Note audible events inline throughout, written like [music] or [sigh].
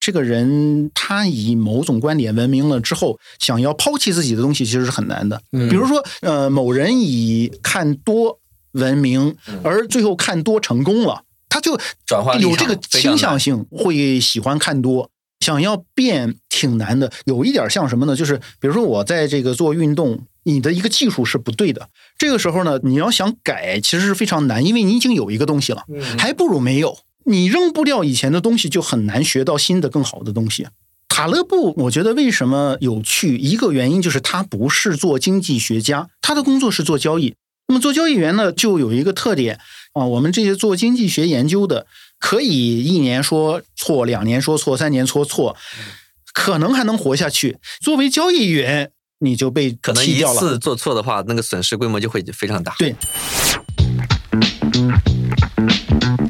这个人他以某种观点闻名了之后，想要抛弃自己的东西，其实是很难的。比如说，呃，某人以看多闻名，而最后看多成功了，他就有这个倾向性，会喜欢看多。想要变挺难的，有一点像什么呢？就是比如说我在这个做运动，你的一个技术是不对的，这个时候呢，你要想改，其实是非常难，因为你已经有一个东西了，还不如没有。你扔不掉以前的东西，就很难学到新的更好的东西。塔勒布，我觉得为什么有趣？一个原因就是他不是做经济学家，他的工作是做交易。那么做交易员呢，就有一个特点啊，我们这些做经济学研究的，可以一年说错，两年说错，三年说错，可能还能活下去。作为交易员，你就被可能一。次做错的话，那个损失规模就会非常大。对，各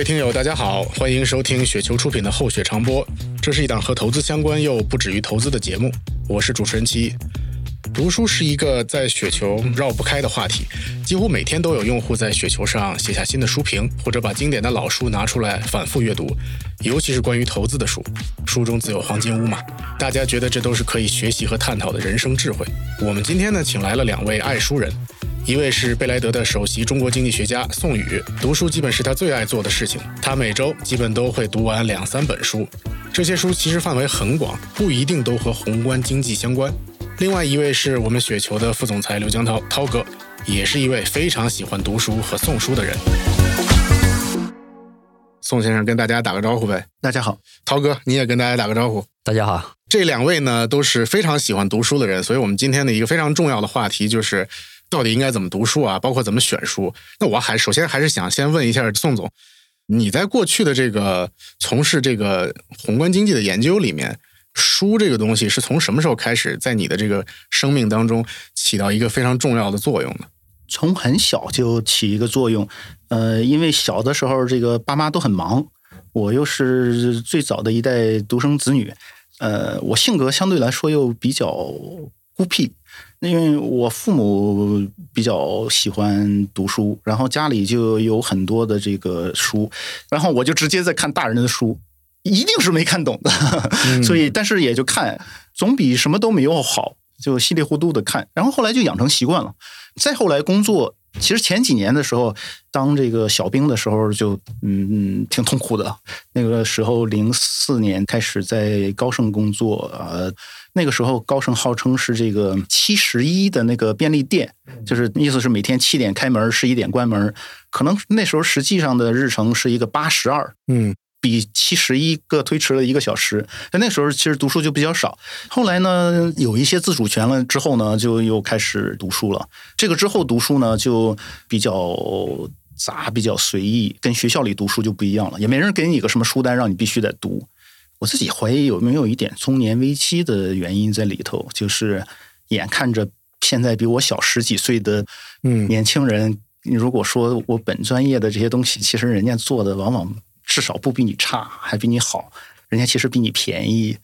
各位听友，大家好，欢迎收听雪球出品的《厚雪长播》，这是一档和投资相关又不止于投资的节目，我是主持人七。读书是一个在雪球绕不开的话题，几乎每天都有用户在雪球上写下新的书评，或者把经典的老书拿出来反复阅读，尤其是关于投资的书，书中自有黄金屋嘛。大家觉得这都是可以学习和探讨的人生智慧。我们今天呢，请来了两位爱书人，一位是贝莱德的首席中国经济学家宋宇，读书基本是他最爱做的事情。他每周基本都会读完两三本书，这些书其实范围很广，不一定都和宏观经济相关。另外一位是我们雪球的副总裁刘江涛，涛哥，也是一位非常喜欢读书和送书的人。宋先生跟大家打个招呼呗，大家好，涛哥你也跟大家打个招呼。大家好，这两位呢都是非常喜欢读书的人，所以我们今天的一个非常重要的话题就是到底应该怎么读书啊，包括怎么选书。那我还首先还是想先问一下宋总，你在过去的这个从事这个宏观经济的研究里面，书这个东西是从什么时候开始在你的这个生命当中起到一个非常重要的作用呢？从很小就起一个作用。呃，因为小的时候这个爸妈都很忙，我又是最早的一代独生子女，呃，我性格相对来说又比较孤僻，因为我父母比较喜欢读书，然后家里就有很多的这个书，然后我就直接在看大人的书，一定是没看懂的，[laughs] 所以但是也就看，总比什么都没有好，就稀里糊涂的看，然后后来就养成习惯了。再后来工作，其实前几年的时候，当这个小兵的时候就，嗯嗯挺痛苦的。那个时候零四年开始在高盛工作，呃，那个时候高盛号称是这个七十一的那个便利店，就是意思是每天七点开门，十一点关门。可能那时候实际上的日程是一个八十二，嗯，比七十一个推迟了一个小时。在那时候其实读书就比较少。后来呢，有一些自主权了之后呢，就又开始读书了。这个之后读书呢，就比较杂，比较随意，跟学校里读书就不一样了，也没人给你个什么书单让你必须得读。我自己怀疑有没有一点中年危机的原因在里头，就是眼看着现在比我小十几岁的嗯年轻人，你如果说我本专业的这些东西，其实人家做的往往至少不比你差，还比你好。人家其实比你便宜，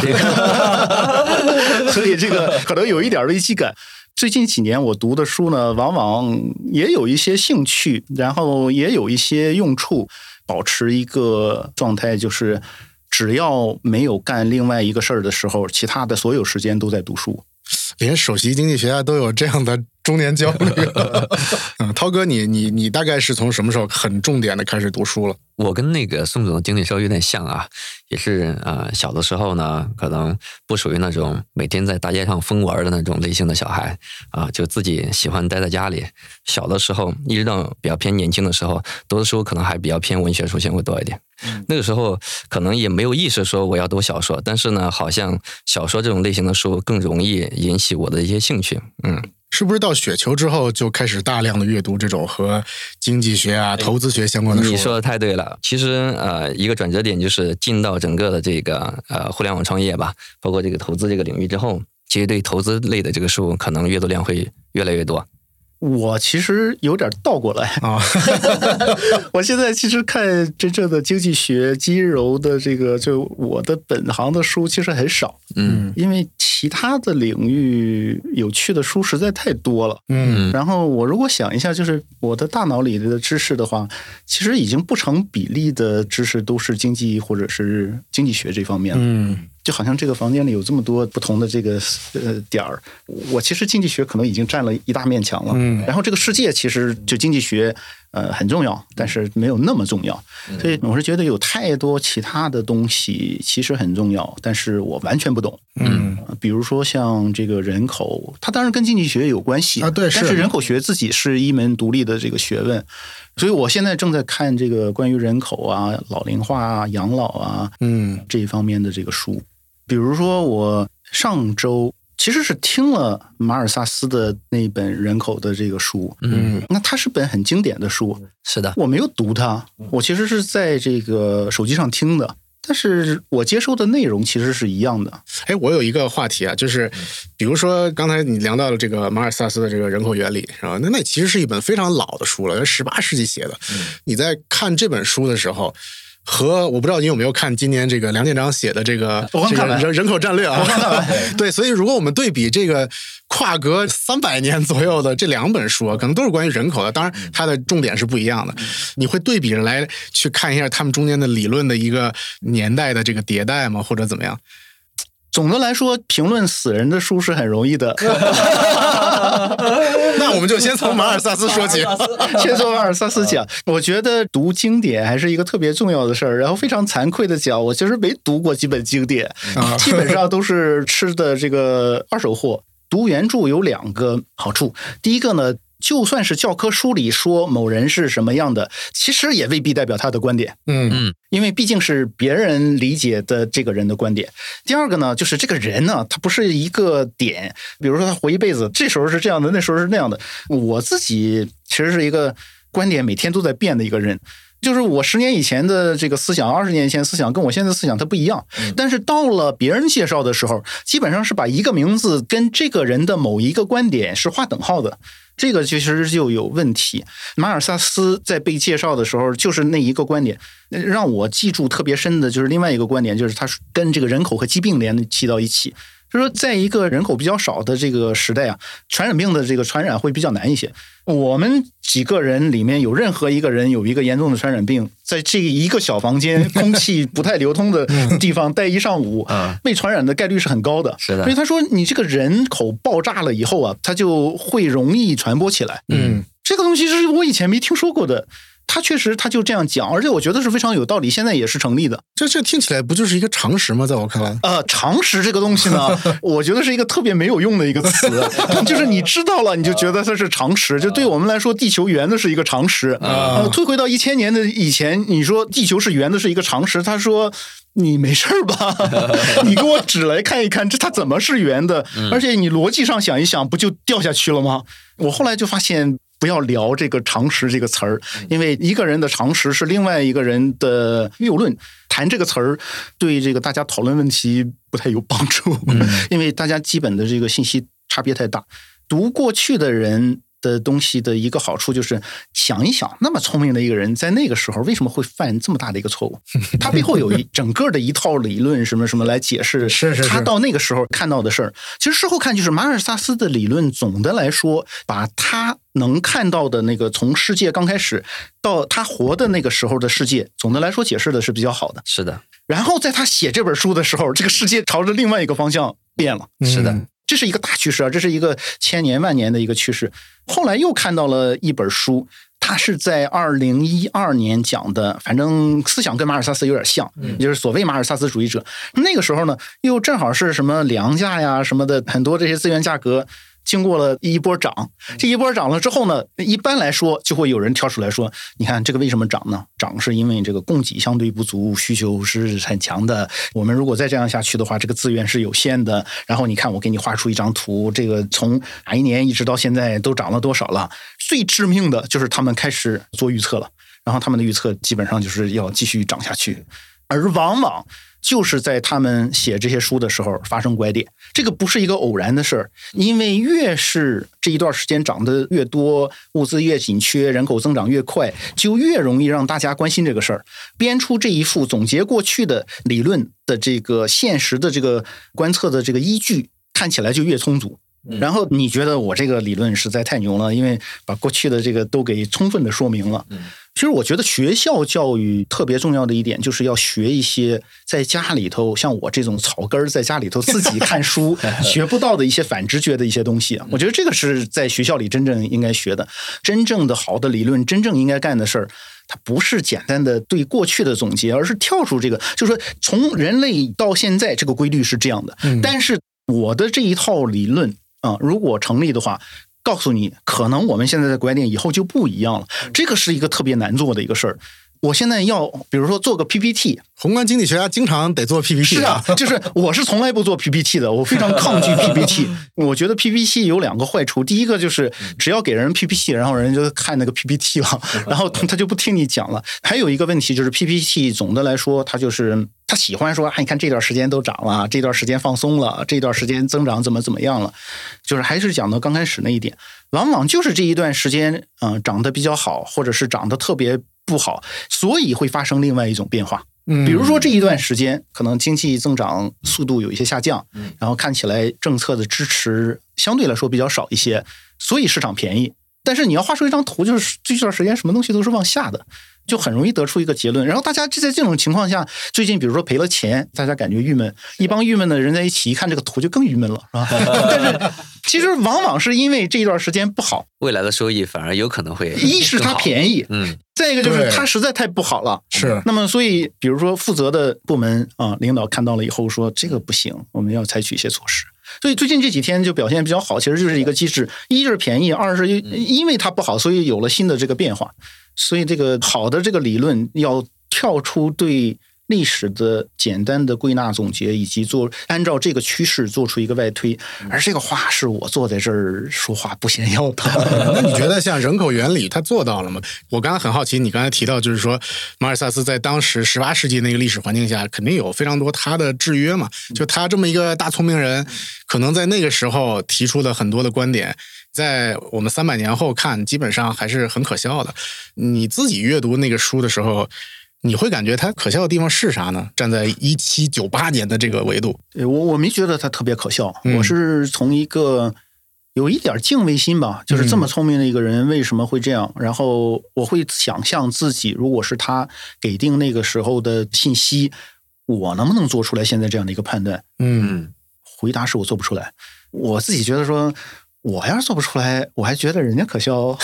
这 [laughs] 个所以这个可能有一点危机感。最近几年我读的书呢，往往也有一些兴趣，然后也有一些用处，保持一个状态，就是只要没有干另外一个事儿的时候，其他的所有时间都在读书。连首席经济学家都有这样的中年焦虑。[laughs] 嗯，涛哥，你你你大概是从什么时候很重点的开始读书了？我跟那个宋总的经历稍微有点像啊，也是呃小的时候呢，可能不属于那种每天在大街上疯玩的那种类型的小孩啊，就自己喜欢待在家里。小的时候一直到比较偏年轻的时候，读的书可能还比较偏文学书写会多一点。那个时候可能也没有意识说我要读小说，但是呢，好像小说这种类型的书更容易引起我的一些兴趣。嗯，是不是到雪球之后就开始大量的阅读这种和经济学啊、投资学相关的书？你说的太对了。其实呃，一个转折点就是进到整个的这个呃互联网创业吧，包括这个投资这个领域之后，其实对投资类的这个书可能阅读量会越来越多。我其实有点倒过来。啊，[laughs] 我现在其实看真正的经济学、金融的这个，就我的本行的书其实很少，嗯，因为其他的领域有趣的书实在太多了。嗯。然后我如果想一下，就是我的大脑里的知识的话，其实已经不成比例的知识都是经济或者是经济学这方面了。嗯就好像这个房间里有这么多不同的这个呃点儿，我其实经济学可能已经占了一大面墙了。嗯然后这个世界其实就经济学呃很重要，但是没有那么重要。所以我是觉得有太多其他的东西其实很重要，但是我完全不懂。嗯呃比如说像这个人口，它当然跟经济学有关系啊对但是人口学自己是一门独立的这个学问，所以我现在正在看这个关于人口啊、老龄化啊、养老啊嗯这一方面的这个书。比如说，我上周其实是听了马尔萨斯的那本人口的这个书，嗯那它是本很经典的书，是的，我没有读它，我其实是在这个手机上听的，但是我接收的内容其实是一样的。哎，我有一个话题啊，就是比如说刚才你聊到了这个马尔萨斯的这个人口原理，是吧？那那其实是一本非常老的书了，十八世纪写的。你在看这本书的时候。和我不知道你有没有看今年这个梁建章写的这个人人口战略啊，[laughs] 对，所以如果我们对比这个跨隔三百年左右的这两本书啊，可能都是关于人口的，当然它的重点是不一样的。你会对比着来去看一下他们中间的理论的一个年代的这个迭代吗？或者怎么样？总的来说，评论死人的书是很容易的。[laughs] 那我们就先从马尔萨斯说起。先从马尔萨斯讲，我觉得读经典还是一个特别重要的事儿。然后非常惭愧的讲，我其实没读过几本经典，啊基本上都是吃的这个二手货。读原著有两个好处，第一个呢，就算是教科书里说某人是什么样的，其实也未必代表他的观点。嗯嗯因为毕竟是别人理解的这个人的观点。第二个呢，就是这个人呢，他不是一个点，比如说他活一辈子，这时候是这样的，那时候是那样的。我自己其实是一个观点每天都在变的一个人。就是我十年以前的这个思想，二十年前思想跟我现在思想它不一样，但是到了别人介绍的时候，基本上是把一个名字跟这个人的某一个观点是划等号的，这个其实就有问题。马尔萨斯在被介绍的时候，就是那一个观点，让我记住特别深的就是另外一个观点，就是他跟这个人口和疾病联系到一起。就是说，在一个人口比较少的这个时代啊，传染病的这个传染会比较难一些。我们几个人里面有任何一个人有一个严重的传染病，在这一个小房间、空气不太流通的地方待一上午 [laughs] 嗯，被传染的概率是很高的。是的所以他说，你这个人口爆炸了以后啊，它就会容易传播起来。嗯这个东西是我以前没听说过的。他确实他就这样讲，而且我觉得是非常有道理，现在也是成立的。这这听起来不就是一个常识吗？在我看来，呃，常识这个东西呢，[laughs] 我觉得是一个特别没有用的一个词，[laughs] 就是你知道了，你就觉得它是常识。就对我们来说，地球圆的是一个常识。呃，退回到一千年的以前，你说地球是圆的是一个常识，他说。你没事儿吧？[laughs] 你给我指来看一看，这它怎么是圆的？而且你逻辑上想一想，不就掉下去了吗？我后来就发现，不要聊这个常识这个词儿，因为一个人的常识是另外一个人的谬论。谈这个词儿，对这个大家讨论问题不太有帮助，[laughs] 因为大家基本的这个信息差别太大。读过去的人的东西的一个好处就是，想一想，那么聪明的一个人，在那个时候为什么会犯这么大的一个错误？[laughs] 他背后有一整个的一套理论，什么什么来解释是是是他到那个时候看到的事儿。其实事后看，就是马尔萨斯的理论，总的来说，把他能看到的那个从世界刚开始到他活的那个时候的世界，总的来说解释的是比较好的。是的，然后在他写这本书的时候，这个世界朝着另外一个方向变了。是的嗯这是一个大趋势啊，这是一个千年万年的一个趋势。后来又看到了一本书，它是在二零一二年讲的，反正思想跟马尔萨斯有点像，也就是所谓马尔萨斯主义者。那个时候呢，又正好是什么粮价呀什么的，很多这些资源价格。经过了一波涨，这一波涨了之后呢，一般来说就会有人跳出来说：“你看这个为什么涨呢？涨是因为这个供给相对不足，需求是很强的。我们如果再这样下去的话，这个资源是有限的。然后你看，我给你画出一张图，这个从哪一年一直到现在都涨了多少了？最致命的就是他们开始做预测了，然后他们的预测基本上就是要继续涨下去，而往往。就是在他们写这些书的时候发生拐点，这个不是一个偶然的事儿，因为越是这一段时间涨得越多，物资越紧缺，人口增长越快，就越容易让大家关心这个事儿，编出这一副总结过去的理论的这个现实的这个观测的这个依据。看起来就越充足。然后你觉得我这个理论实在太牛了，因为把过去的这个都给充分的说明了。其实我觉得学校教育特别重要的一点，就是要学一些在家里头像我这种草根儿在家里头自己看书 [laughs] 学不到的一些反直觉的一些东西。我觉得这个是在学校里真正应该学的，真正的好的理论，真正应该干的事儿。它不是简单的对过去的总结，而是跳出这个，就是说从人类到现在这个规律是这样的。但是我的这一套理论啊，如果成立的话，告诉你，可能我们现在的观点以后就不一样了。这个是一个特别难做的一个事儿。我现在要，比如说做个 PPT，宏观经济学家经常得做 PPT。是啊，就是我是从来不做 PPT 的，我非常 [laughs] 抗拒 PPT。我觉得 PPT 有两个坏处，第一个就是只要给人 PPT，然后人就看那个 PPT 了，[laughs] 然后他就不听你讲了。还有一个问题就是 PPT 总的来说，他就是他喜欢说，你看这段时间都涨了，这段时间放松了，这段时间增长怎么怎么样了，就是还是讲到刚开始那一点，往往就是这一段时间，嗯，涨得比较好，或者是涨得特别。不好，所以会发生另外一种变化。嗯，比如说这一段时间可能经济增长速度有一些下降，嗯，然后看起来政策的支持相对来说比较少一些，所以市场便宜。但是你要画出一张图，就是这段时间什么东西都是往下的。就很容易得出一个结论，然后大家就在这种情况下，最近比如说赔了钱，大家感觉郁闷，一帮郁闷的人在一起，一看这个图就更郁闷了，是吧？[laughs] 但是其实往往是因为这一段时间不好，未来的收益反而有可能会一是它便宜，嗯，再一个就是它实在太不好了，是。那么所以比如说负责的部门啊，领导看到了以后说这个不行，我们要采取一些措施。所以最近这几天就表现比较好，其实就是一个机制，一是便宜，二是因为它不好，所以有了新的这个变化。所以，这个好的这个理论要跳出对历史的简单的归纳总结，以及做按照这个趋势做出一个外推。而这个话是我坐在这儿说话不嫌要的。[laughs] 那你觉得像人口原理他做到了吗？我刚才很好奇，你刚才提到就是说马尔萨斯在当时十八世纪那个历史环境下，肯定有非常多他的制约嘛。就他这么一个大聪明人，可能在那个时候提出的很多的观点。在我们三百年后看，基本上还是很可笑的。你自己阅读那个书的时候，你会感觉它可笑的地方是啥呢？站在一七九八年的这个维度，我我没觉得它特别可笑。我是从一个有一点敬畏心吧，就是这么聪明的一个人为什么会这样？然后我会想象自己如果是他给定那个时候的信息，我能不能做出来现在这样的一个判断？嗯，回答是我做不出来。我自己觉得说。我要是做不出来，我还觉得人家可笑，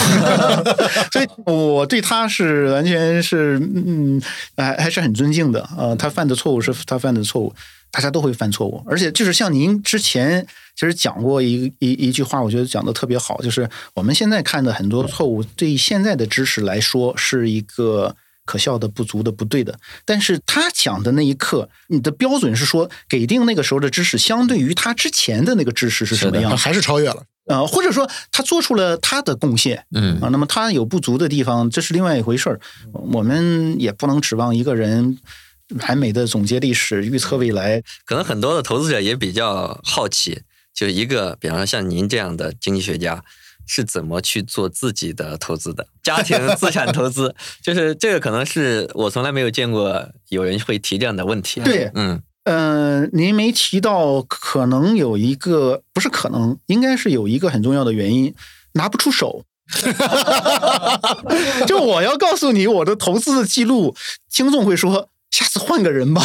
[laughs] 所以我对他是完全是嗯，还还是很尊敬的啊。他犯的错误是他犯的错误，大家都会犯错误。而且就是像您之前其实讲过一一一句话，我觉得讲的特别好，就是我们现在看的很多错误，对现在的知识来说是一个可笑的、不足的、不对的。但是他讲的那一刻，你的标准是说给定那个时候的知识，相对于他之前的那个知识是什么样，还是超越了。呃，或者说他做出了他的贡献，嗯啊，那么他有不足的地方，这是另外一回事儿。我们也不能指望一个人完美的总结历史、预测未来。可能很多的投资者也比较好奇，就一个，比方说像您这样的经济学家，是怎么去做自己的投资的？家庭 [laughs] 资产投资，就是这个，可能是我从来没有见过有人会提这样的问题。对，嗯。嗯，您没提到，可能有一个不是可能，应该是有一个很重要的原因，拿不出手。[laughs] 就我要告诉你我的投资的记录，听众会说下次换个人吧。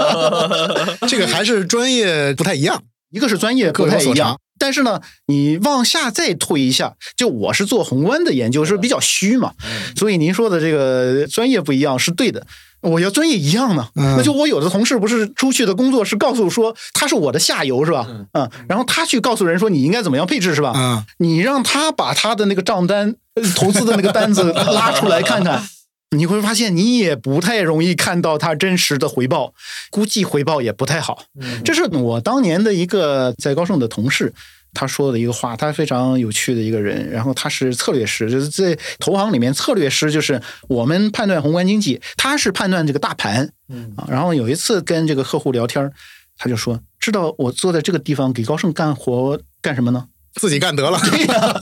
[laughs] 这个还是专业不太一样，一个是专业不太一样，但是呢，你往下再推一下，就我是做宏观的研究，是比较虚嘛，所以您说的这个专业不一样是对的。我要专业一样呢，那就我有的同事不是出去的工作是告诉说他是我的下游是吧？嗯，然后他去告诉人说你应该怎么样配置是吧？嗯，你让他把他的那个账单、投资的那个单子拉出来看看，[laughs] 你会发现你也不太容易看到他真实的回报，估计回报也不太好。这是我当年的一个在高盛的同事。他说的一个话，他非常有趣的一个人，然后他是策略师，就是在投行里面，策略师就是我们判断宏观经济，他是判断这个大盘，嗯啊。然后有一次跟这个客户聊天，他就说：“知道我坐在这个地方给高盛干活干什么呢？自己干得了。[laughs] ”对呀，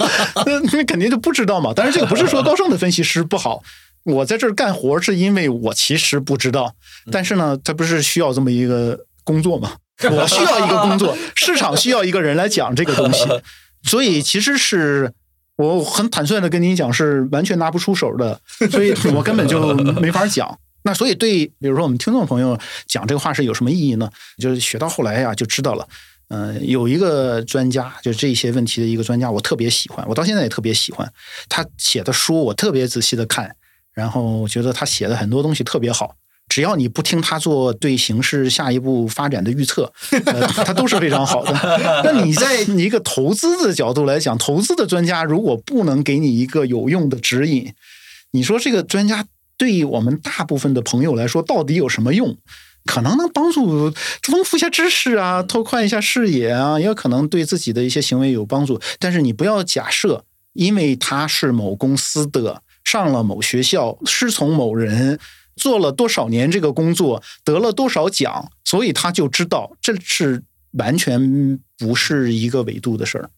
那肯定就不知道嘛。但是这个不是说高盛的分析师不好，我在这儿干活是因为我其实不知道，但是呢，他不是需要这么一个工作嘛？[laughs] 我需要一个工作，[laughs] 市场需要一个人来讲这个东西，[laughs] 所以其实是我很坦率的跟您讲，是完全拿不出手的，所以我根本就没法讲。那所以对，比如说我们听众朋友讲这个话是有什么意义呢？就是学到后来呀，就知道了。嗯，有一个专家，就这些问题的一个专家，我特别喜欢，我到现在也特别喜欢他写的书，我特别仔细的看，然后我觉得他写的很多东西特别好。只要你不听他做对形势下一步发展的预测，呃，他都是非常好的。[laughs] 那你在一个投资的角度来讲，投资的专家如果不能给你一个有用的指引，你说这个专家对于我们大部分的朋友来说到底有什么用？可能能帮助丰富一下知识啊，[laughs] 拓宽一下视野啊，也有可能对自己的一些行为有帮助。但是你不要假设，因为他是某公司的，上了某学校，师从某人，做了多少年这个工作，得了多少奖，所以他就知道，这是完全不是一个维度的事儿。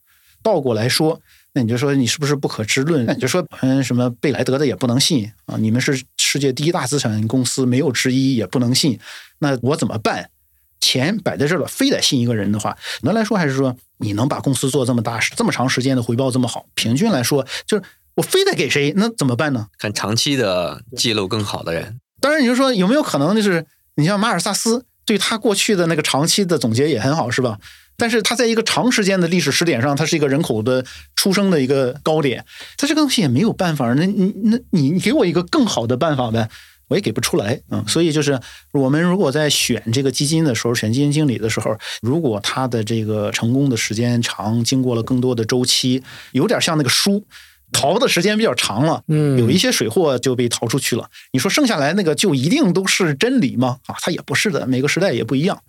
倒过来说。那你就说你是不是不可知论？那你就说嗯，什么贝莱德的也不能信啊？你们是世界第一大资产公司，没有之一，也不能信。那我怎么办？钱摆在这儿了，非得信一个人的话，能来说还是说你能把公司做这么大，这么长时间的回报这么好？平均来说，就是我非得给谁？那怎么办呢？看长期的记录更好的人。当然，你就说有没有可能就是你像马尔萨斯，对他过去的那个长期的总结也很好，是吧？但是它在一个长时间的历史时点上，它是一个人口的出生的一个高点，它这个东西也没有办法。那你那你你给我一个更好的办法呗，我也给不出来嗯，所以就是我们如果在选这个基金的时候，选基金经理的时候，如果他的这个成功的时间长，经过了更多的周期，有点像那个书淘的时间比较长了，嗯，有一些水货就被逃出去了。你说剩下来那个就一定都是真理吗？啊，它也不是的，每个时代也不一样。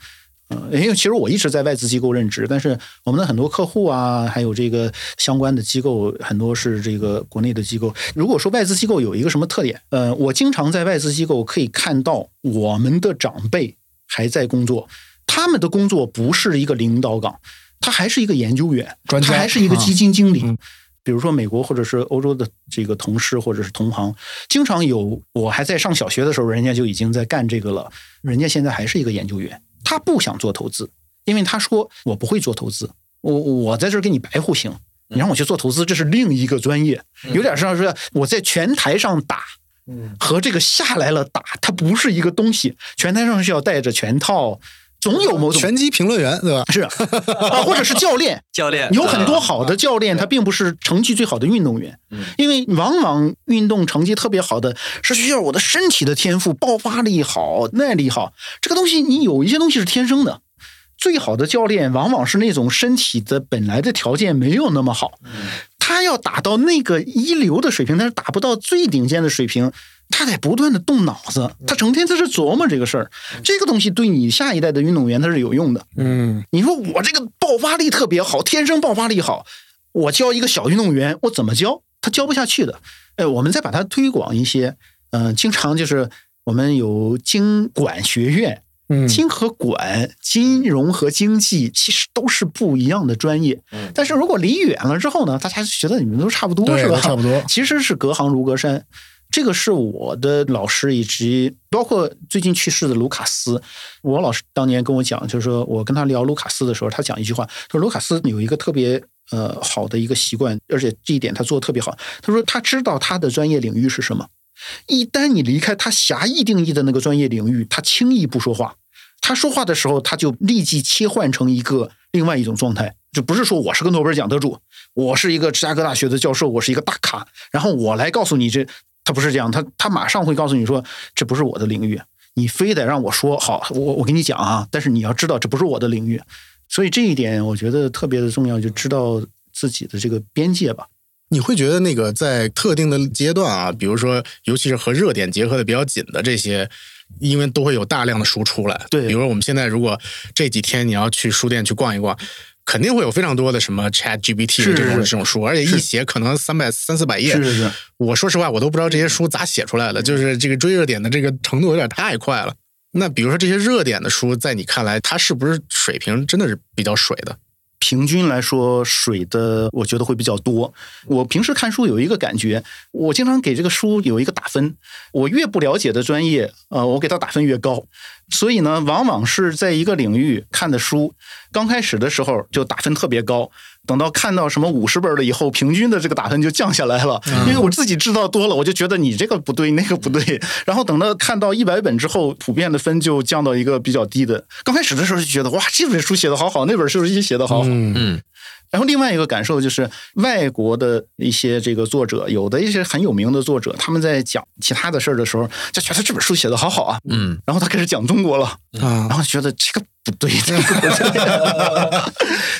嗯，因为其实我一直在外资机构任职，但是我们的很多客户啊，还有这个相关的机构，很多是这个国内的机构。如果说外资机构有一个什么特点，呃，我经常在外资机构可以看到我们的长辈还在工作，他们的工作不是一个领导岗，他还是一个研究员，他还是一个基金经理。比如说美国或者是欧洲的这个同事或者是同行，经常有我还在上小学的时候，人家就已经在干这个了，人家现在还是一个研究员。他不想做投资，因为他说我不会做投资，我我在这儿给你白户型，你让我去做投资，这是另一个专业，有点像是我在拳台上打，和这个下来了打，它不是一个东西。拳台上是要带着拳套。总有某种拳击评论员，对吧？是啊，或者是教练。[laughs] 教练有很多好的教练，他并不是成绩最好的运动员。因为往往运动成绩特别好的，是需要我的身体的天赋，爆发力好，耐力好。这个东西，你有一些东西是天生的。最好的教练，往往是那种身体的本来的条件没有那么好，他要打到那个一流的水平，但是达不到最顶尖的水平。他得不断的动脑子，他成天在这琢磨这个事儿，这个东西对你下一代的运动员他是有用的。嗯，你说我这个爆发力特别好，天生爆发力好，我教一个小运动员，我怎么教？他教不下去的。哎，我们再把它推广一些，嗯，经常就是我们有经管学院，嗯，经和管，金融和经济其实都是不一样的专业。嗯，但是如果离远了之后呢，大家觉得你们都差不多，是吧？差不多，其实是隔行如隔山。这个是我的老师，以及包括最近去世的卢卡斯。我老师当年跟我讲，就是说我跟他聊卢卡斯的时候，他讲一句话，他说卢卡斯有一个特别呃好的一个习惯，而且这一点他做的特别好。他说他知道他的专业领域是什么，一旦你离开他狭义定义的那个专业领域，他轻易不说话。他说话的时候，他就立即切换成一个另外一种状态，就不是说我是个诺贝尔奖得主，我是一个芝加哥大学的教授，我是一个大咖，然后我来告诉你这。他不是这样，他他马上会告诉你说，这不是我的领域，你非得让我说好，我我跟你讲啊，但是你要知道这不是我的领域，所以这一点我觉得特别的重要，就知道自己的这个边界吧。你会觉得那个在特定的阶段啊，比如说尤其是和热点结合的比较紧的这些，因为都会有大量的书出来，对，比如说我们现在如果这几天你要去书店去逛一逛。肯定会有非常多的什么 Chat GPT 这种这种书，而且一写可能三百三四百页。是是是，我说实话，我都不知道这些书咋写出来的，就是这个追热点的这个程度有点太快了。那比如说这些热点的书，在你看来，它是不是水平真的是比较水的？平均来说，水的我觉得会比较多。我平时看书有一个感觉，我经常给这个书有一个打分。我越不了解的专业，呃，我给它打分越高。所以呢，往往是在一个领域看的书，刚开始的时候就打分特别高，等到看到什么五十本了以后，平均的这个打分就降下来了。因为我自己知道多了，我就觉得你这个不对，那个不对。然后等到看到一百本之后，普遍的分就降到一个比较低的。刚开始的时候就觉得哇，这本书写的好好，那本书也写的好好。嗯然后另外一个感受就是，外国的一些这个作者，有的一些很有名的作者，他们在讲其他的事儿的时候，就觉得这本书写的好好啊，嗯。然后他开始讲中国了，啊然，后觉得这个不对，这个不对。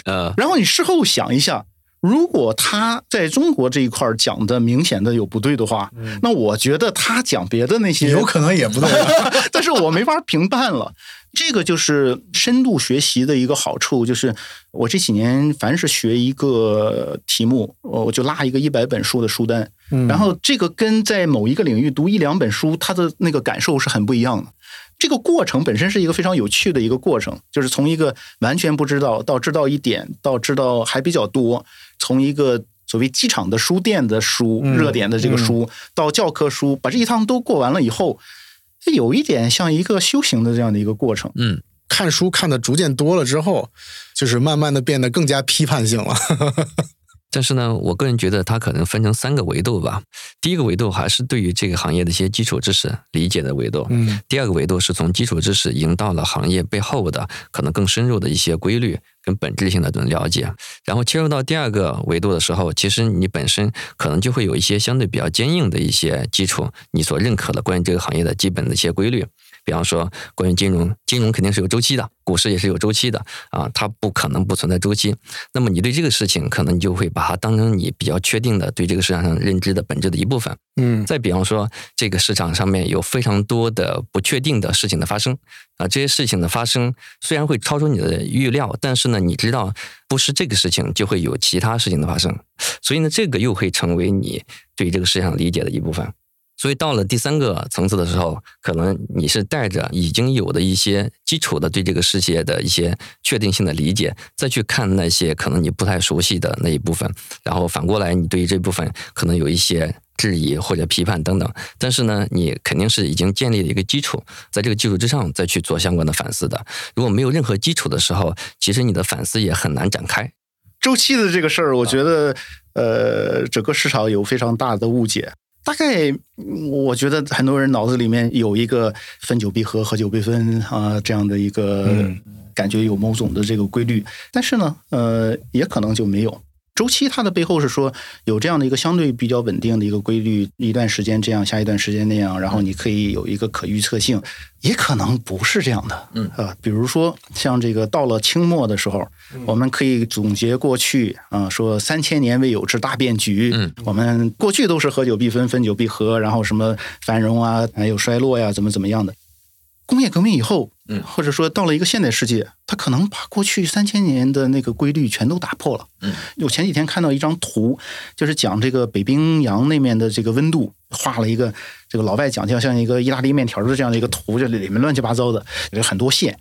呃然后你事后想一下，如果他在中国这一块讲的明显的有不对的话，那我觉得他讲别的那些有可能也不对。[laughs] 但是我没法评判了。这个就是深度学习的一个好处，就是我这几年凡是学一个题目，我我就拉一个一百本书的书单，然后这个跟在某一个领域读一两本书，他的那个感受是很不一样的。这个过程本身是一个非常有趣的一个过程，就是从一个完全不知道到知道一点，到知道还比较多，从一个所谓机场的书店的书、嗯热点的这个书，到教科书，把这一趟都过完了以后，有一点像一个修行的这样的一个过程。嗯看书看的逐渐多了之后，就是慢慢的变得更加批判性了。[laughs] 但是呢，我个人觉得它可能分成三个维度吧。第一个维度还是对于这个行业的一些基础知识理解的维度，嗯第二个维度是从基础知识引到了行业背后的可能更深入的一些规律跟本质性的这种了解。然后切入到第二个维度的时候，其实你本身可能就会有一些相对比较坚硬的一些基础，你所认可的关于这个行业的基本的一些规律。比方说，关于金融，金融肯定是有周期的，股市也是有周期的啊，它不可能不存在周期。那么你对这个事情，可能你就会把它当成你比较确定的对这个市场上认知的本质的一部分。嗯再比方说，这个市场上面有非常多的不确定的事情的发生啊，这些事情的发生虽然会超出你的预料，但是呢，你知道不是这个事情就会有其他事情的发生，所以呢，这个又会成为你对这个市场理解的一部分。所以到了第三个层次的时候，可能你是带着已经有的一些基础的对这个世界的一些确定性的理解，再去看那些可能你不太熟悉的那一部分，然后反过来你对于这部分可能有一些质疑或者批判等等。但是呢，你肯定是已经建立了一个基础，在这个基础之上再去做相关的反思的。如果没有任何基础的时候，其实你的反思也很难展开。周期的这个事儿，我觉得呃，整个市场有非常大的误解。大概嗯我觉得很多人脑子里面有一个分久必合，合久必分啊这样的一个嗯感觉，有某种的这个规律。但是呢，呃，也可能就没有。周期它的背后是说有这样的一个相对比较稳定的一个规律，一段时间这样，下一段时间那样，然后你可以有一个可预测性，也可能不是这样的，嗯啊，比如说像这个到了清末的时候，我们可以总结过去啊，说三千年未有之大变局，嗯，我们过去都是合久必分，分久必合，然后什么繁荣啊，还有衰落呀，怎么怎么样的。工业革命以后，嗯或者说到了一个现代世界，它可能把过去三千年的那个规律全都打破了。嗯，我前几天看到一张图，就是讲这个北冰洋那面的这个温度，画了一个这个老外讲叫像一个意大利面条的这样的一个图，这里面乱七八糟的，有很多线。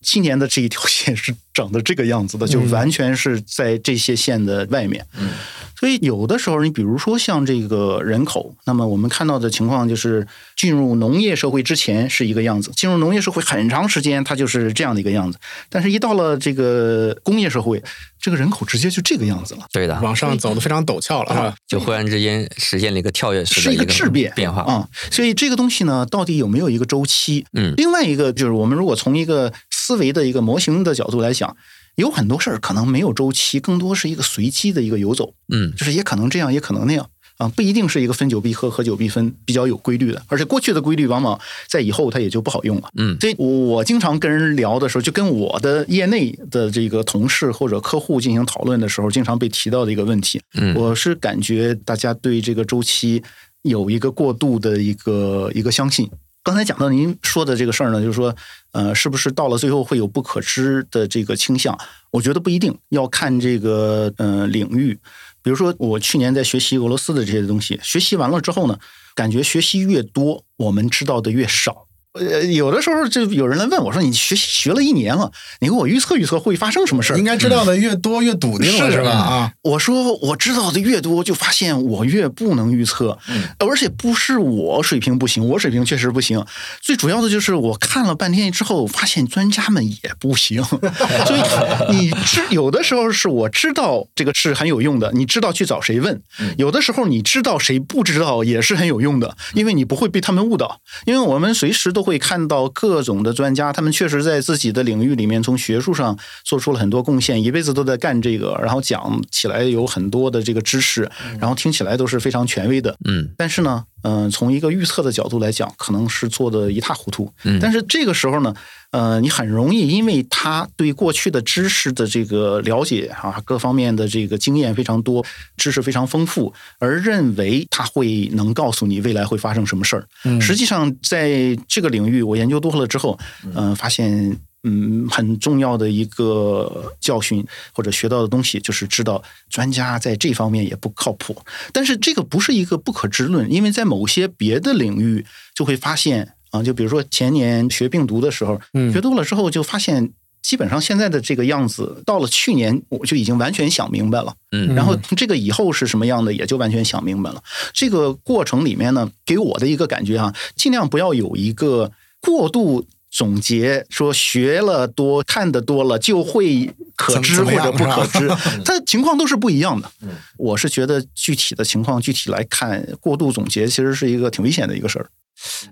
今年的这一条线是长得这个样子的，就完全是在这些线的外面。嗯，所以有的时候，你比如说像这个人口，那么我们看到的情况就是，进入农业社会之前是一个样子，进入农业社会很长时间它就是这样的一个样子，但是一到了这个工业社会，这个人口直接就这个样子了。对的，往上走的非常陡峭了，是吧？就忽然之间实现了一个跳跃式是一个质变变化。啊、所以这个东西呢，到底有没有一个周期？嗯另外一个就是，我们如果从一个思维的一个模型的角度来讲，有很多事儿可能没有周期，更多是一个随机的一个游走，嗯就是也可能这样，也可能那样啊，不一定是一个分久必合、合久必分比较有规律的，而且过去的规律往往在以后它也就不好用了。嗯所以我经常跟人聊的时候，就跟我的业内的这个同事或者客户进行讨论的时候，经常被提到的一个问题，嗯我是感觉大家对这个周期有一个过度的一个一个相信。刚才讲到您说的这个事儿呢，就是说，呃，是不是到了最后会有不可知的这个倾向？我觉得不一定，要看这个呃领域。比如说，我去年在学习俄罗斯的这些东西，学习完了之后呢，感觉学习越多，我们知道的越少。呃，有的时候就有人来问我说：“你学学了一年了，你给我预测预测会发生什么事儿应？”该知道的越多越笃定了，是是吧？啊，我说我知道的越多，就发现我越不能预测，而且不是我水平不行，我水平确实不行。最主要的就是我看了半天之后，发现专家们也不行。[laughs] 所以你知有的时候是我知道这个是很有用的，你知道去找谁问；有的时候你知道谁不知道也是很有用的，因为你不会被他们误导。因为我们随时都会看到各种的专家，他们确实在自己的领域里面从学术上做出了很多贡献，一辈子都在干这个，然后讲起来有很多的这个知识，然后听起来都是非常权威的。嗯但是呢，嗯、从一个预测的角度来讲，可能是做的一塌糊涂。嗯但是这个时候呢，呃，你很容易因为他对过去的知识的这个了解啊，各方面的这个经验非常多，知识非常丰富，而认为他会能告诉你未来会发生什么事儿。嗯实际上，在这个领域我研究多了之后，嗯、发现。嗯，很重要的一个教训或者学到的东西，就是知道专家在这方面也不靠谱。但是这个不是一个不可知论，因为在某些别的领域就会发现啊，就比如说前年学病毒的时候，嗯学多了之后就发现，基本上现在的这个样子，到了去年我就已经完全想明白了。嗯然后这个以后是什么样的，也就完全想明白了。这个过程里面呢，给我的一个感觉啊，尽量不要有一个过度。总结说学了多看的多了就会可知或者不可知，[laughs] 它情况都是不一样的。我是觉得具体的情况具体来看，过度总结其实是一个挺危险的一个事儿。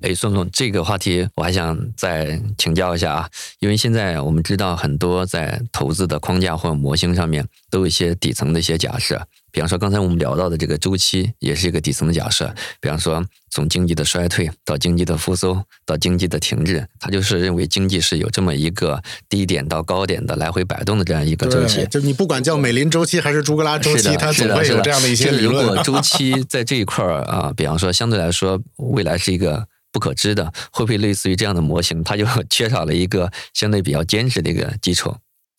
哎，宋总，这个话题我还想再请教一下啊，因为现在我们知道很多在投资的框架或者模型上面都有一些底层的一些假设，比方说刚才我们聊到的这个周期也是一个底层的假设，比方说从经济的衰退到经济的复苏到经济的停滞，他就是认为经济是有这么一个低点到高点的来回摆动的这样一个周期，。就你不管叫美林周期还是朱格拉周期，它总会有这样的一些就是如理论果。周期在这一块儿啊，比方说相对来说未来是一个不可知的，会不会类似于这样的模型，它就缺少了一个相对比较坚实的一个基础？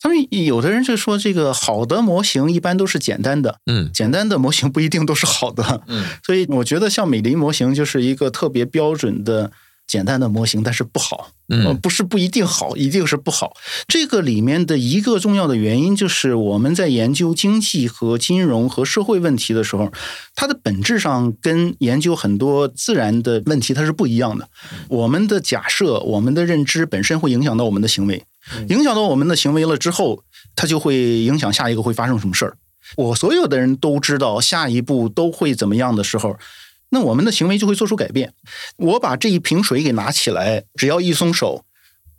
他们有的人就说，这个好的模型一般都是简单的，嗯简单的模型不一定都是好的。嗯，[laughs] 所以我觉得像美林模型就是一个特别标准的简单的模型，但是不好。嗯呃不是不一定好，一定是不好。这个里面的一个重要的原因就是我们在研究经济和金融和社会问题的时候，它的本质上跟研究很多自然的问题它是不一样的。我们的假设、我们的认知本身会影响到我们的行为，影响到我们的行为了之后，它就会影响下一个会发生什么事儿。我所有的人都知道下一步都会怎么样的时候，那我们的行为就会做出改变。我把这一瓶水给拿起来，只要一松手，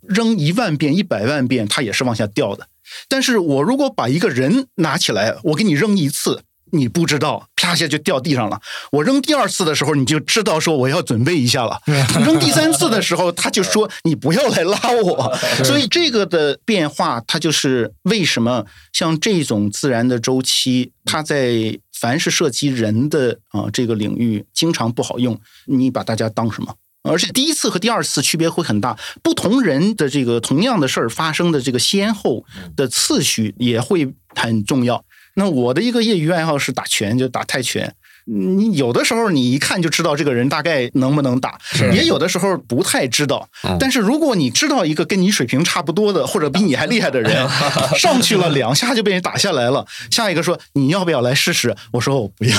扔一万遍、一百万遍，它也是往下掉的。但是我如果把一个人拿起来，我给你扔一次，你不知道，啪一下就掉地上了。我扔第二次的时候，你就知道说我要准备一下了。扔第三次的时候，他就说你不要来拉我。所以这个的变化，它就是为什么像这种自然的周期，它在凡是涉及人的啊、这个领域，经常不好用。你把大家当什么？而且第一次和第二次区别会很大，不同人的这个同样的事儿发生的这个先后的次序也会很重要。那我的一个业余爱好是打拳，就打泰拳。你有的时候你一看就知道这个人大概能不能打，也有的时候不太知道。但是如果你知道一个跟你水平差不多的，或者比你还厉害的人 [laughs] 上去了两下就被人打下来了，下一个说你要不要来试试？我说我不要。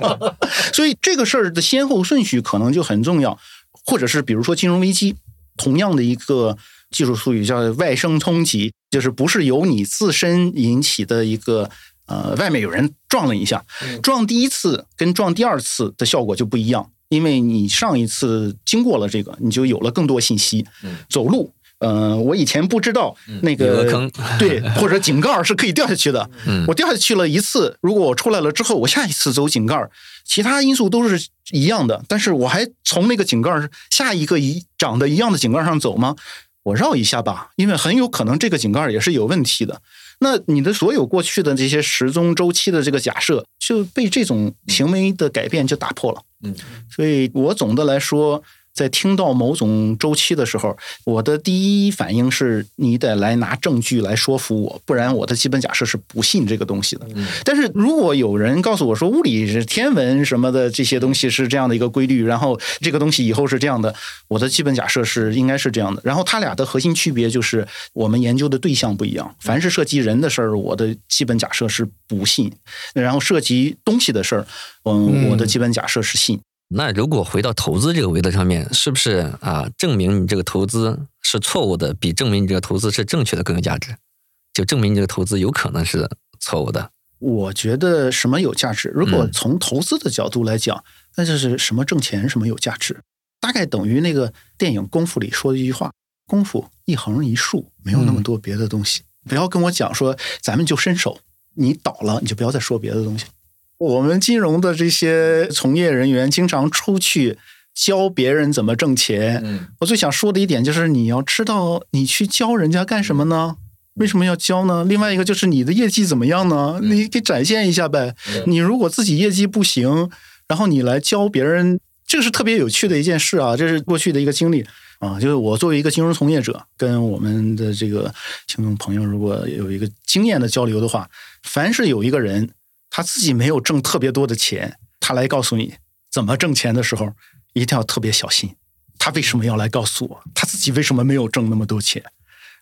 [laughs] 所以这个事儿的先后顺序可能就很重要，或者是比如说金融危机，同样的一个技术术语叫外生冲击，就是不是由你自身引起的一个。呃，外面有人撞了一下，撞第一次跟撞第二次的效果就不一样，因为你上一次经过了这个，你就有了更多信息。走路，呃，我以前不知道那个坑对，[laughs] 或者井盖是可以掉下去的。我掉下去了一次，如果我出来了之后，我下一次走井盖，其他因素都是一样的，但是我还从那个井盖下一个一长得一样的井盖上走吗？我绕一下吧，因为很有可能这个井盖也是有问题的。那你的所有过去的这些时钟周期的这个假设就被这种行为的改变就打破了。嗯，所以我总的来说，在听到某种周期的时候，我的第一反应是你得来拿证据来说服我，不然我的基本假设是不信这个东西的。但是如果有人告诉我说物理是天文什么的这些东西是这样的一个规律，然后这个东西以后是这样的，我的基本假设是应该是这样的。然后它俩的核心区别就是我们研究的对象不一样。凡是涉及人的事儿，我的基本假设是不信；然后涉及东西的事儿，嗯，我的基本假设是信。那如果回到投资这个维度上面，是不是啊？证明你这个投资是错误的，比证明你这个投资是正确的更有价值？就证明你这个投资有可能是错误的。我觉得什么有价值？如果从投资的角度来讲，那就是什么挣钱，什么有价值。大概等于那个电影《功夫》里说的一句话：“功夫一横一竖，没有那么多别的东西。”不要跟我讲说咱们就伸手，你倒了你就不要再说别的东西。我们金融的这些从业人员经常出去教别人怎么挣钱。嗯，我最想说的一点就是，你要知道，你去教人家干什么呢？为什么要教呢？另外一个就是你的业绩怎么样呢？你给展现一下呗。你如果自己业绩不行，然后你来教别人，这个是特别有趣的一件事啊。这是过去的一个经历啊，就是我作为一个金融从业者，跟我们的这个听众朋友，如果有一个经验的交流的话，凡是有一个人。他自己没有挣特别多的钱，他来告诉你怎么挣钱的时候，一定要特别小心。他为什么要来告诉我？他自己为什么没有挣那么多钱？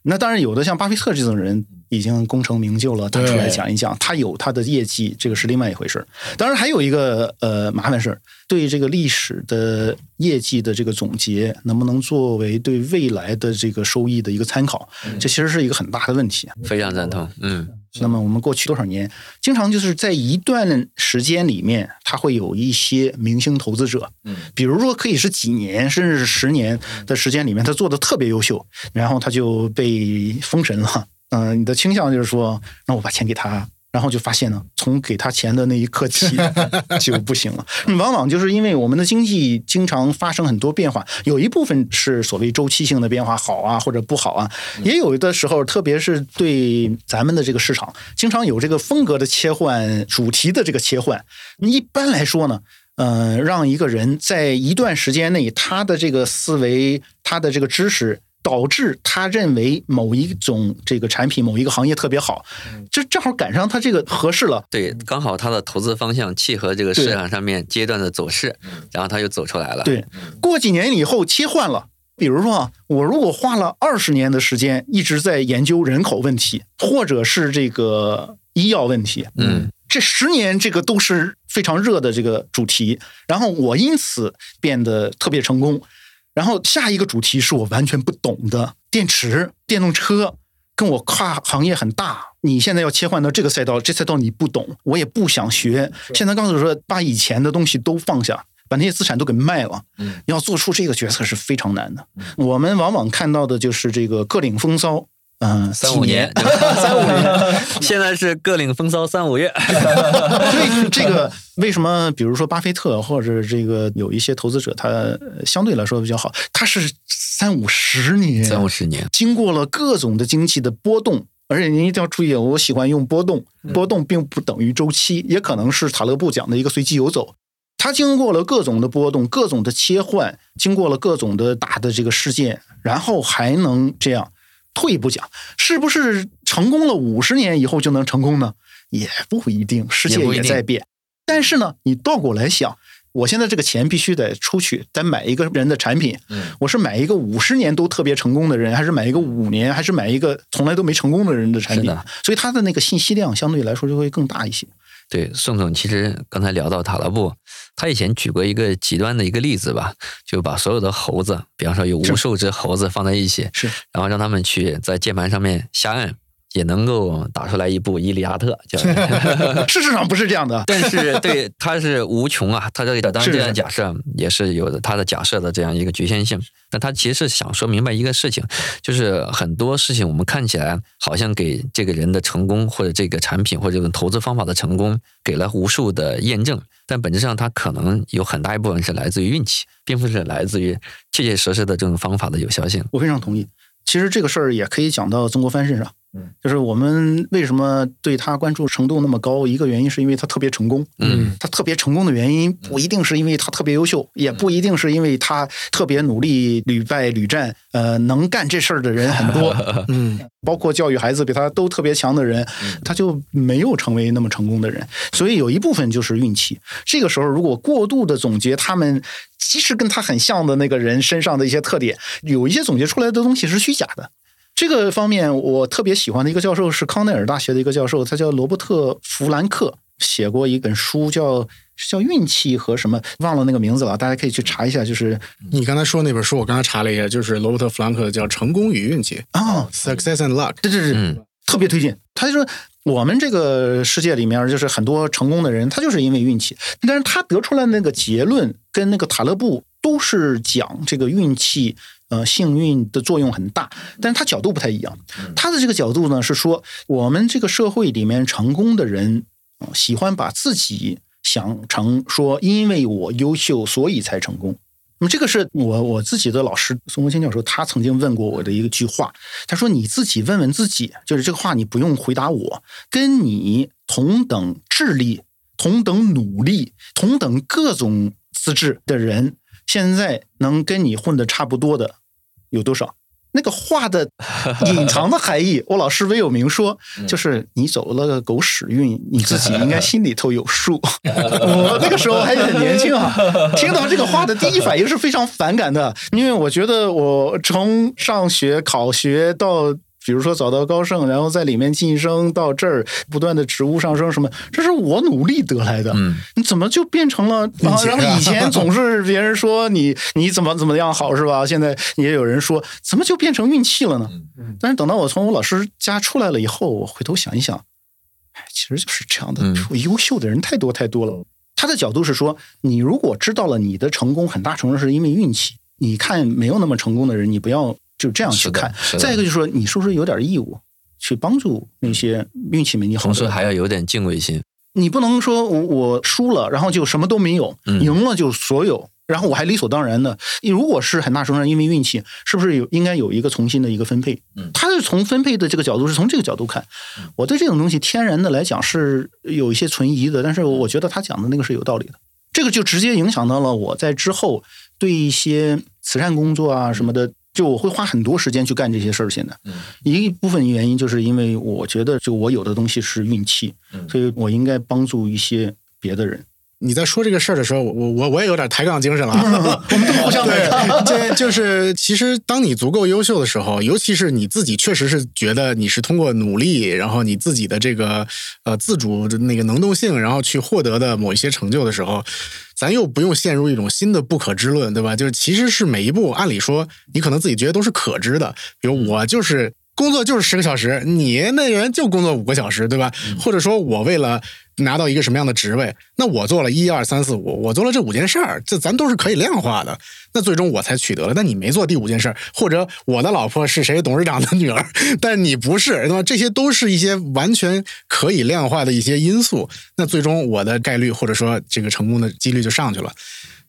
那当然有的像巴菲特这种人已经功成名就了，他出来讲一讲，他有他的业绩，这个是另外一回事当然还有一个呃麻烦事儿，对这个历史的业绩的这个总结，能不能作为对未来的这个收益的一个参考？这其实是一个很大的问题。非常赞同，嗯。那么我们过去多少年，经常就是在一段时间里面，他会有一些明星投资者，嗯，比如说可以是几年甚至是十年的时间里面，他做的特别优秀，然后他就被封神了。嗯，你的倾向就是说，那我把钱给他。然后就发现呢，从给他钱的那一刻起 [laughs] 就不行了。往往就是因为我们的经济经常发生很多变化，有一部分是所谓周期性的变化，好啊或者不好啊，也有的时候，特别是对咱们的这个市场，经常有这个风格的切换、主题的这个切换。一般来说呢，嗯，让一个人在一段时间内，他的这个思维、他的这个知识。导致他认为某一种这个产品、某一个行业特别好，这正好赶上他这个合适了。对，刚好他的投资方向契合这个市场上面阶段的走势，然后他就走出来了。对，过几年以后切换了。比如说啊，我如果花了二十年的时间一直在研究人口问题，或者是这个医药问题，嗯，这十年这个都是非常热的这个主题，然后我因此变得特别成功。然后下一个主题是我完全不懂的电池、电动车，跟我跨行业很大。你现在要切换到这个赛道，这赛道你不懂，我也不想学。现在告诉说，把以前的东西都放下，把那些资产都给卖了。嗯，要做出这个决策是非常难的。我们往往看到的就是这个各领风骚。嗯，三五年，[laughs] 三五年，现在是各领风骚三五月。[laughs] 所以 [laughs] 这个为什么，比如说巴菲特或者这个有一些投资者，他相对来说比较好，他是三五十年，三五十年，经过了各种的经济的波动，而且您一定要注意，我喜欢用波动，波动并不等于周期，也可能是塔勒布讲的一个随机游走。他经过了各种的波动，各种的切换，经过了各种的大的这个事件，然后还能这样。退一步讲，是不是成功了五十年以后就能成功呢？也不一定，世界也在变。但是呢，你倒过来想，我现在这个钱必须得出去，得买一个人的产品。嗯，我是买一个五十年都特别成功的人，还是买一个五年，还是买一个从来都没成功的人的产品？所以他的那个信息量相对来说就会更大一些。对，宋总，其实刚才聊到塔拉布，他以前举过一个极端的一个例子吧，就把所有的猴子，比方说有无数只猴子放在一起，是，然后让他们去在键盘上面瞎按。也能够打出来一部《伊利亚特》，[laughs] 事实上不是这样的。但是对它是无穷啊，它这个当然这样假设也是有的，它的假设的这样一个局限性。但他其实是想说明白一个事情，就是很多事情我们看起来好像给这个人的成功或者这个产品或者这种投资方法的成功给了无数的验证，但本质上它可能有很大一部分是来自于运气，并不是来自于切切实实的这种方法的有效性。我非常同意。其实这个事儿也可以讲到曾国藩身上。就是我们为什么对他关注程度那么高？一个原因是因为他特别成功。嗯，他特别成功的原因不一定是因为他特别优秀，也不一定是因为他特别努力、屡败屡战。呃，能干这事儿的人很多，[laughs] 嗯，包括教育孩子比他都特别强的人，他就没有成为那么成功的人。所以有一部分就是运气。这个时候，如果过度的总结他们其实跟他很像的那个人身上的一些特点，有一些总结出来的东西是虚假的。这个方面，我特别喜欢的一个教授是康奈尔大学的一个教授，他叫罗伯特·弗兰克，写过一本书叫是叫运气和什么，忘了那个名字了，大家可以去查一下。就是你刚才说那本书，我刚才查了一下，就是罗伯特·弗兰克的叫《成功与运气》啊，，Success and Luck。对对对，嗯特别推荐。他就说，我们这个世界里面，就是很多成功的人，他就是因为运气，但是他得出来那个结论跟那个塔勒布都是讲这个运气。呃，幸运的作用很大，但是他角度不太一样。他的这个角度呢是说，我们这个社会里面成功的人，呃喜欢把自己想成说，因为我优秀，所以才成功。那么这个是我我自己的老师宋国清教授，他曾经问过我的一句话，他说：“你自己问问自己，就是这个话你不用回答我，跟你同等智力、同等努力、同等各种资质的人，现在能跟你混的差不多的有多少？”那个话的 [laughs] 隐藏的含义，我老师没有明说，就是你走了个狗屎运，你自己应该心里头有数。[laughs] 我那个时候还很年轻啊，听到这个话的第一反应是非常反感的，因为我觉得我从上学、考学到。比如说早到高盛，然后在里面晋升到这儿，不断的职务上升，什么，这是我努力得来的。嗯，你怎么就变成了？啊、然后以前总是别人说你 [laughs] 你怎么怎么样好是吧？现在也有人说，怎么就变成运气了呢？但是等到我从我老师家出来了以后，我回头想一想，哎，其实就是这样的。嗯优秀的人太多太多了。他的角度是说，你如果知道了你的成功很大程度是因为运气，你看没有那么成功的人，你不要就这样去看。再一个就是说，你是不是有点义务去帮助那些运气没你好？同时还要有点敬畏心。你不能说我我输了，然后就什么都没有，嗯赢了就所有，然后我还理所当然的。你如果是很大程度上因为运气，是不是有应该有一个重新的一个分配？嗯他是从分配的这个角度，是从这个角度看。我对这种东西天然的来讲是有一些存疑的，但是我觉得他讲的那个是有道理的。这个就直接影响到了我在之后对一些慈善工作啊什么的，就我会花很多时间去干这些事儿。现在，一部分原因就是因为我觉得，就我有的东西是运气，所以我应该帮助一些别的人。你在说这个事儿的时候，我我我也有点抬杠精神了啊。[laughs] 我们都互相 [laughs] 对，[laughs] 这就是其实当你足够优秀的时候，尤其是你自己确实是觉得你是通过努力，然后你自己的这个呃自主的那个能动性，然后去获得的某一些成就的时候，咱又不用陷入一种新的不可知论，对吧？就是其实是每一步，按理说你可能自己觉得都是可知的，比如我就是。工作就是十个小时，你那人就工作五个小时，对吧？或者说我为了拿到一个什么样的职位，那我做了一二三四五，我做了这五件事儿，这咱都是可以量化的。那最终我才取得了，那你没做第五件事儿，或者我的老婆是谁董事长的女儿，[laughs] 但你不是，那么？这些都是一些完全可以量化的一些因素。那最终我的概率或者说这个成功的几率就上去了。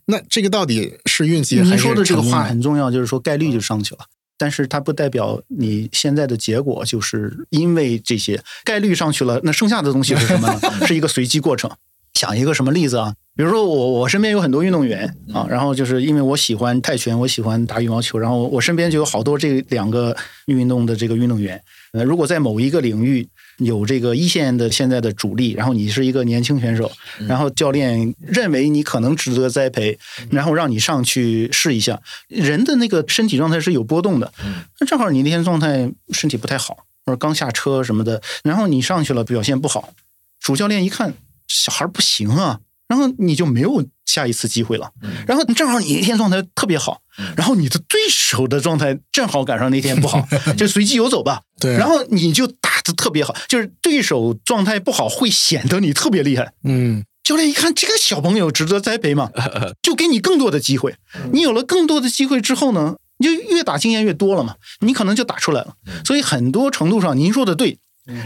那这个到底是运气还是您说的这个话很重要，就是说概率就上去了。但是它不代表你现在的结果就是因为这些概率上去了，那剩下的东西是什么呢？[laughs] 是一个随机过程。想一个什么例子啊？比如说我我身边有很多运动员啊，然后就是因为我喜欢泰拳，我喜欢打羽毛球，然后我身边就有好多这两个运动的这个运动员。呃，如果在某一个领域有这个一线的现在的主力，然后你是一个年轻选手，然后教练认为你可能值得栽培，然后让你上去试一下。人的那个身体状态是有波动的，那正好你那天状态身体不太好，或者刚下车什么的，然后你上去了表现不好，主教练一看小孩不行啊，然后你就没有下一次机会了。然后正好你那天状态特别好，然后你的对手的状态正好赶上那天不好，[laughs] 就随机游走吧。对然后你就打的特别好，就是对手状态不好会显得你特别厉害。嗯教练一看这个小朋友值得栽培嘛，[laughs] 就给你更多的机会。你有了更多的机会之后呢，你就越打经验越多了嘛，你可能就打出来了。所以很多程度上，您说的对。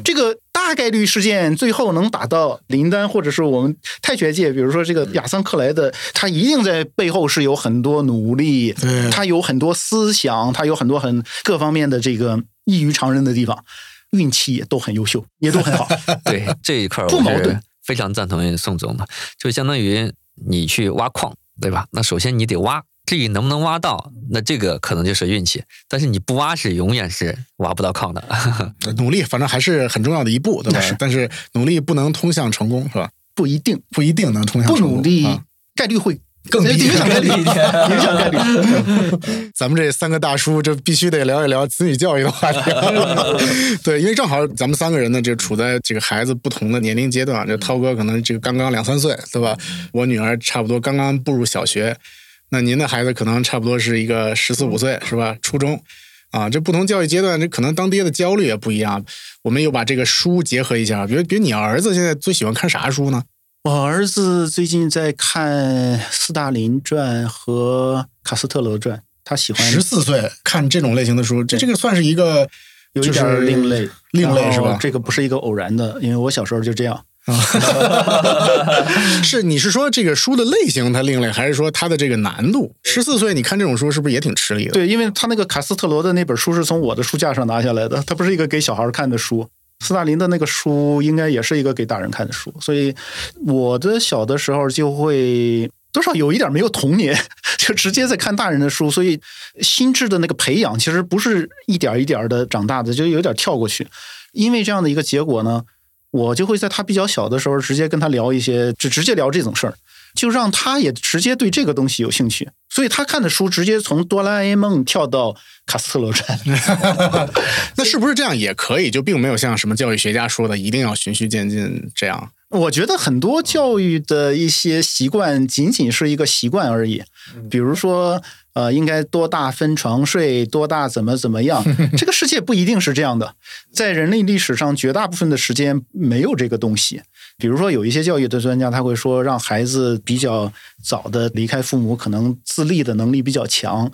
这个大概率事件最后能打到林丹，或者是我们泰拳界，比如说这个亚桑克莱的，他一定在背后是有很多努力，对他有很多思想，他有很多很各方面的这个异于常人的地方。运气也都很优秀，也都很好。[laughs] 对这一块不矛盾非常赞同宋总的，就相当于你去挖矿，对吧？那首先你得挖，至于能不能挖到，那这个可能就是运气。但是你不挖是永远是挖不到矿的。[laughs] 努力反正还是很重要的一步，对吧是？但是努力不能通向成功，是吧？不一定，不一定能通向不成功。努力啊概率会更低影响概率，影响概率。[laughs] [laughs] 咱们这三个大叔，这必须得聊一聊子女教育的话题。对，因为正好咱们三个人呢，就处在这个孩子不同的年龄阶段。这涛哥可能这个刚刚两三岁，对吧？我女儿差不多刚刚步入小学，那您的孩子可能差不多是一个十四五岁，是吧？初中。啊，这不同教育阶段，这可能当爹的焦虑也不一样。我们又把这个书结合一下，比如，比如你儿子现在最喜欢看啥书呢？我儿子最近在看斯大林传和卡斯特罗传，他喜欢十四岁看这种类型的书，这这个算是一个有一点就是另类，另类是吧这个不是一个偶然的，因为我小时候就这样。[laughs] 是你是说这个书的类型它另类，还是说它的这个难度？十四岁你看这种书是不是也挺吃力的？对，因为他那个卡斯特罗的那本书是从我的书架上拿下来的，它不是一个给小孩看的书。斯大林的那个书应该也是一个给大人看的书，所以我的小的时候就会多少有一点没有童年，[laughs] 就直接在看大人的书，所以心智的那个培养其实不是一点一点的长大的，就有点跳过去。因为这样的一个结果呢，我就会在他比较小的时候直接跟他聊一些，就直接聊这种事儿，就让他也直接对这个东西有兴趣。所以他看的书直接从哆啦 A 梦跳到卡斯特罗传。[laughs] 那是不是这样也可以？就并没有像什么教育学家说的一定要循序渐进这样。我觉得很多教育的一些习惯仅仅是一个习惯而已，比如说，呃，应该多大分床睡，多大怎么怎么样，[laughs] 这个世界不一定是这样的，在人类历史上绝大部分的时间没有这个东西。比如说，有一些教育的专家他会说，让孩子比较早的离开父母，可能自立的能力比较强。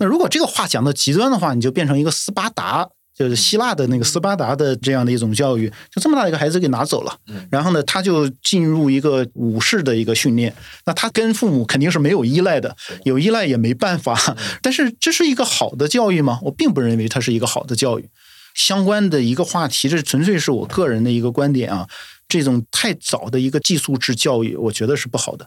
那如果这个话讲的极端的话，你就变成一个斯巴达。就是希腊的那个斯巴达的这样的一种教育，就这么大一个孩子给拿走了，然后呢，他就进入一个武士的一个训练。那他跟父母肯定是没有依赖的，有依赖也没办法。[laughs] 但是这是一个好的教育吗？我并不认为它是一个好的教育。相关的一个话题，这纯粹是我个人的一个观点啊。这种太早的一个寄宿制教育，我觉得是不好的。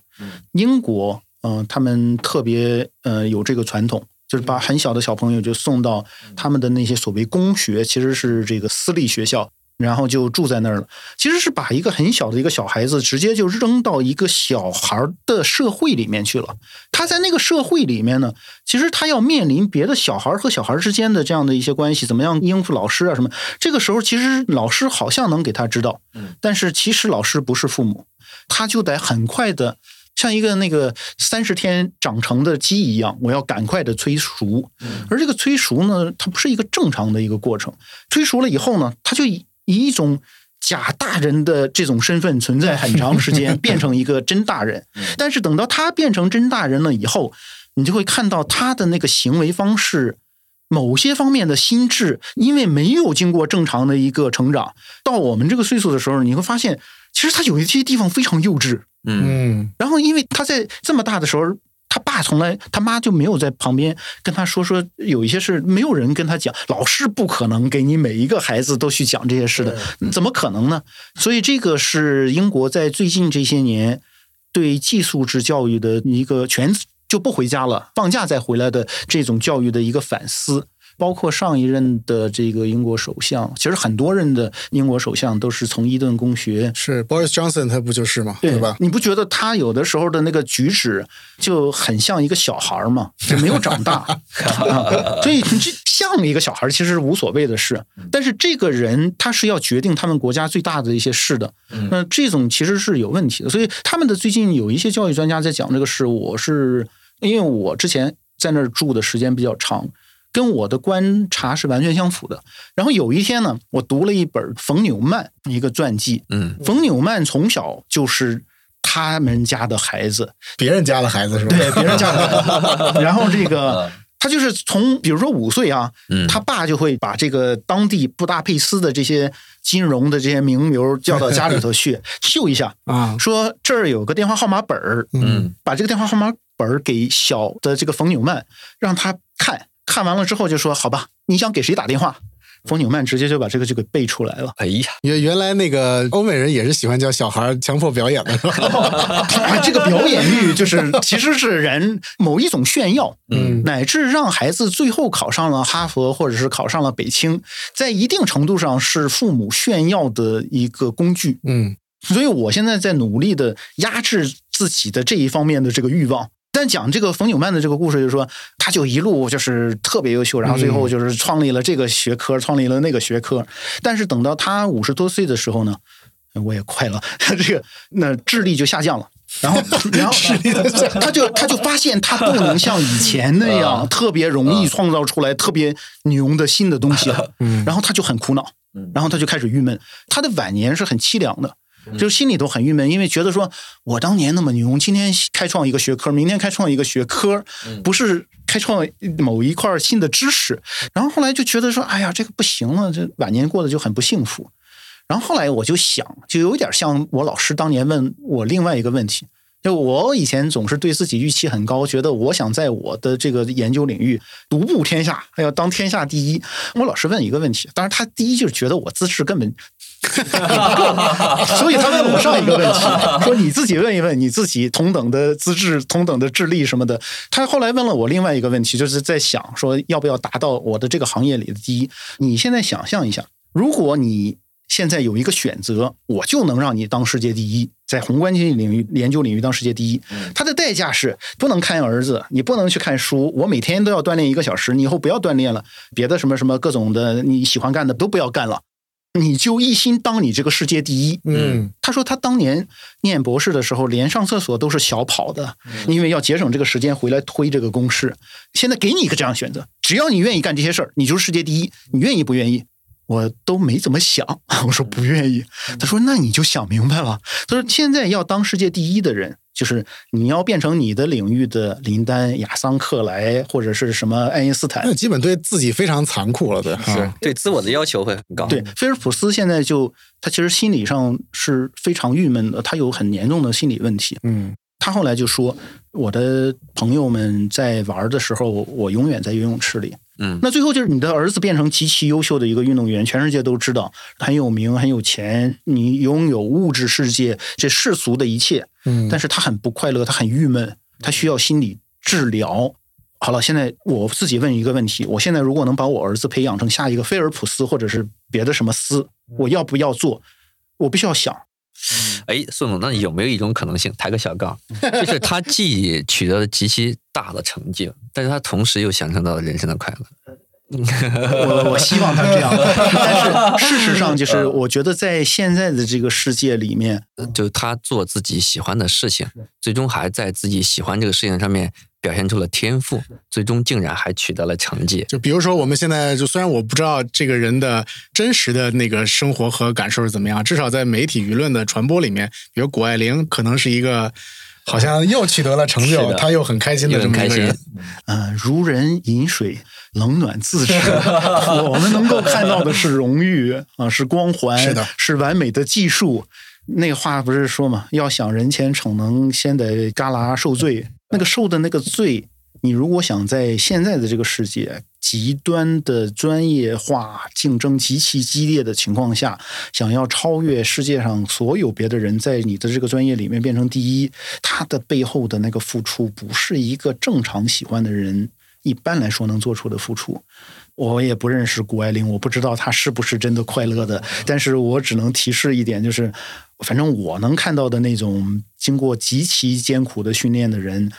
英国，嗯、他们特别呃有这个传统。就是把很小的小朋友就送到他们的那些所谓公学，其实是这个私立学校，然后就住在那儿了。其实是把一个很小的一个小孩子直接就扔到一个小孩的社会里面去了。他在那个社会里面呢，其实他要面临别的小孩和小孩之间的这样的一些关系，怎么样应付老师啊什么。这个时候其实老师好像能给他知道，但是其实老师不是父母，他就得很快的。像一个那个三十天长成的鸡一样，我要赶快的催熟。而这个催熟呢，它不是一个正常的一个过程。催熟了以后呢，它就以以一种假大人的这种身份存在很长时间，[laughs] 变成一个真大人。但是等到他变成真大人了以后，你就会看到他的那个行为方式。某些方面的心智，因为没有经过正常的一个成长，到我们这个岁数的时候，你会发现，其实他有一些地方非常幼稚。嗯，然后，因为他在这么大的时候，他爸从来他妈就没有在旁边跟他说说，有一些事没有人跟他讲，老师不可能给你每一个孩子都去讲这些事的，怎么可能呢？所以，这个是英国在最近这些年对寄宿制教育的一个全就不回家了，放假再回来的这种教育的一个反思。包括上一任的这个英国首相，其实很多任的英国首相都是从伊顿公学是 Boris Johnson 他不就是吗？对吧？你不觉得他有的时候的那个举止就很像一个小孩吗？就没有长大，啊所以你这像一个小孩其实是无所谓的事。但是这个人他是要决定他们国家最大的一些事的，那这种其实是有问题的。所以他们的最近有一些教育专家在讲这个事，我是因为我之前在那儿住的时间比较长。跟我的观察是完全相符的。然后有一天呢，我读了一本冯纽曼一个传记。嗯，冯纽曼从小就是他们家的孩子，别人家的孩子是吧？对别人家的孩子。[laughs] 然后这个他就是从比如说五岁啊，嗯他爸就会把这个当地布达佩斯的这些金融的这些名流叫到家里头去 [laughs] 秀一下，啊，说这儿有个电话号码本儿，嗯把这个电话号码本儿给小的这个冯纽曼，让他看看完了之后就说：“好吧，你想给谁打电话？”冯纽曼直接就把这个就给背出来了。哎呀，原原来那个欧美人也是喜欢教小孩强迫表演的，是吧？[laughs] 这个表演欲就是其实是人某一种炫耀，嗯乃至让孩子最后考上了哈佛或者是考上了北清，在一定程度上是父母炫耀的一个工具。嗯所以我现在在努力的压制自己的这一方面的这个欲望。但讲这个冯纽曼的这个故事，就是说，他就一路就是特别优秀，然后最后就是创立了这个学科，创立了那个学科。但是等到他五十多岁的时候呢，我也快了，[laughs] 这个那智力就下降了。然后，[laughs] 然后他就他就发现他不能像以前那样 [laughs] 特别容易创造出来特别牛的新的东西了。嗯然后他就很苦恼，然后他就开始郁闷。他的晚年是很凄凉的，就心里都很郁闷，因为觉得说我当年那么牛，今天开创一个学科，明天开创一个学科，不是开创某一块新的知识。然后后来就觉得说，哎呀，这个不行了，这晚年过得就很不幸福。然后后来我就想，就有点像我老师当年问我另外一个问题。就我以前总是对自己预期很高，觉得我想在我的这个研究领域独步天下，要当天下第一。我老师问一个问题，当然他第一就是觉得我资质根本 [laughs] 所以他问我上一个问题，[laughs] 说你自己问一问你自己同等的资质、同等的智力什么的。他后来问了我另外一个问题，就是在想说要不要达到我的这个行业里的第一。你现在想象一下，如果你现在有一个选择，我就能让你当世界第一，在宏观经济领域、研究领域当世界第一。它的代价是不能看儿子，你不能去看书，我每天都要锻炼一个小时，你以后不要锻炼了，别的什么什么各种的你喜欢干的都不要干了。你就一心当你这个世界第一。嗯他说他当年念博士的时候，连上厕所都是小跑的，因为要节省这个时间回来推这个公式。现在给你一个这样的选择，只要你愿意干这些事儿，你就是世界第一。你愿意不愿意？我都没怎么想，[laughs] 我说不愿意。他说那你就想明白了。他说现在要当世界第一的人，就是你要变成你的领域的林丹、亚桑克莱或者是什么爱因斯坦那。基本对自己非常残酷了，对，是啊对自我的要求会很高。对，菲尔普斯现在就他其实心理上是非常郁闷的，他有很严重的心理问题。嗯他后来就说：“我的朋友们在玩的时候，我永远在游泳池里。嗯那最后就是你的儿子变成极其优秀的一个运动员，全世界都知道，很有名，很有钱，你拥有物质世界这世俗的一切，嗯，但是他很不快乐，他很郁闷，他需要心理治疗。好了，现在我自己问一个问题：我现在如果能把我儿子培养成下一个菲尔普斯或者是别的什么斯，我要不要做？我必须要想。哎，宋总，那有没有一种可能性，抬个小杠，就是他既取得了极其大的成就，但是他同时又享受到了人生的快乐？我我希望他这样，[laughs] 但是事实上就是，我觉得在现在的这个世界里面，就他做自己喜欢的事情，最终还在自己喜欢这个事情上面表现出了天赋，最终竟然还取得了成绩。就比如说，我们现在就虽然我不知道这个人的真实的那个生活和感受是怎么样，至少在媒体舆论的传播里面，比如谷爱凌可能是一个好像又取得了成就，他又很开心的这么一个人。，呃，如人饮水，冷暖自知。[laughs] [laughs] 我们能够看到的是荣誉啊，是光环，是的是完美的技术。那个话不是说嘛，要想人前逞能，先得旮旯受罪。那个受的那个罪，你如果想在现在的这个世界极端的专业化、竞争极其激烈的情况下，想要超越世界上所有别的人，在你的这个专业里面变成第一，他的背后的那个付出，不是一个正常喜欢的人一般来说能做出的付出。我也不认识谷爱凌，我不知道她是不是真的快乐的，但是我只能提示一点，就是反正我能看到的那种经过极其艰苦的训练的人，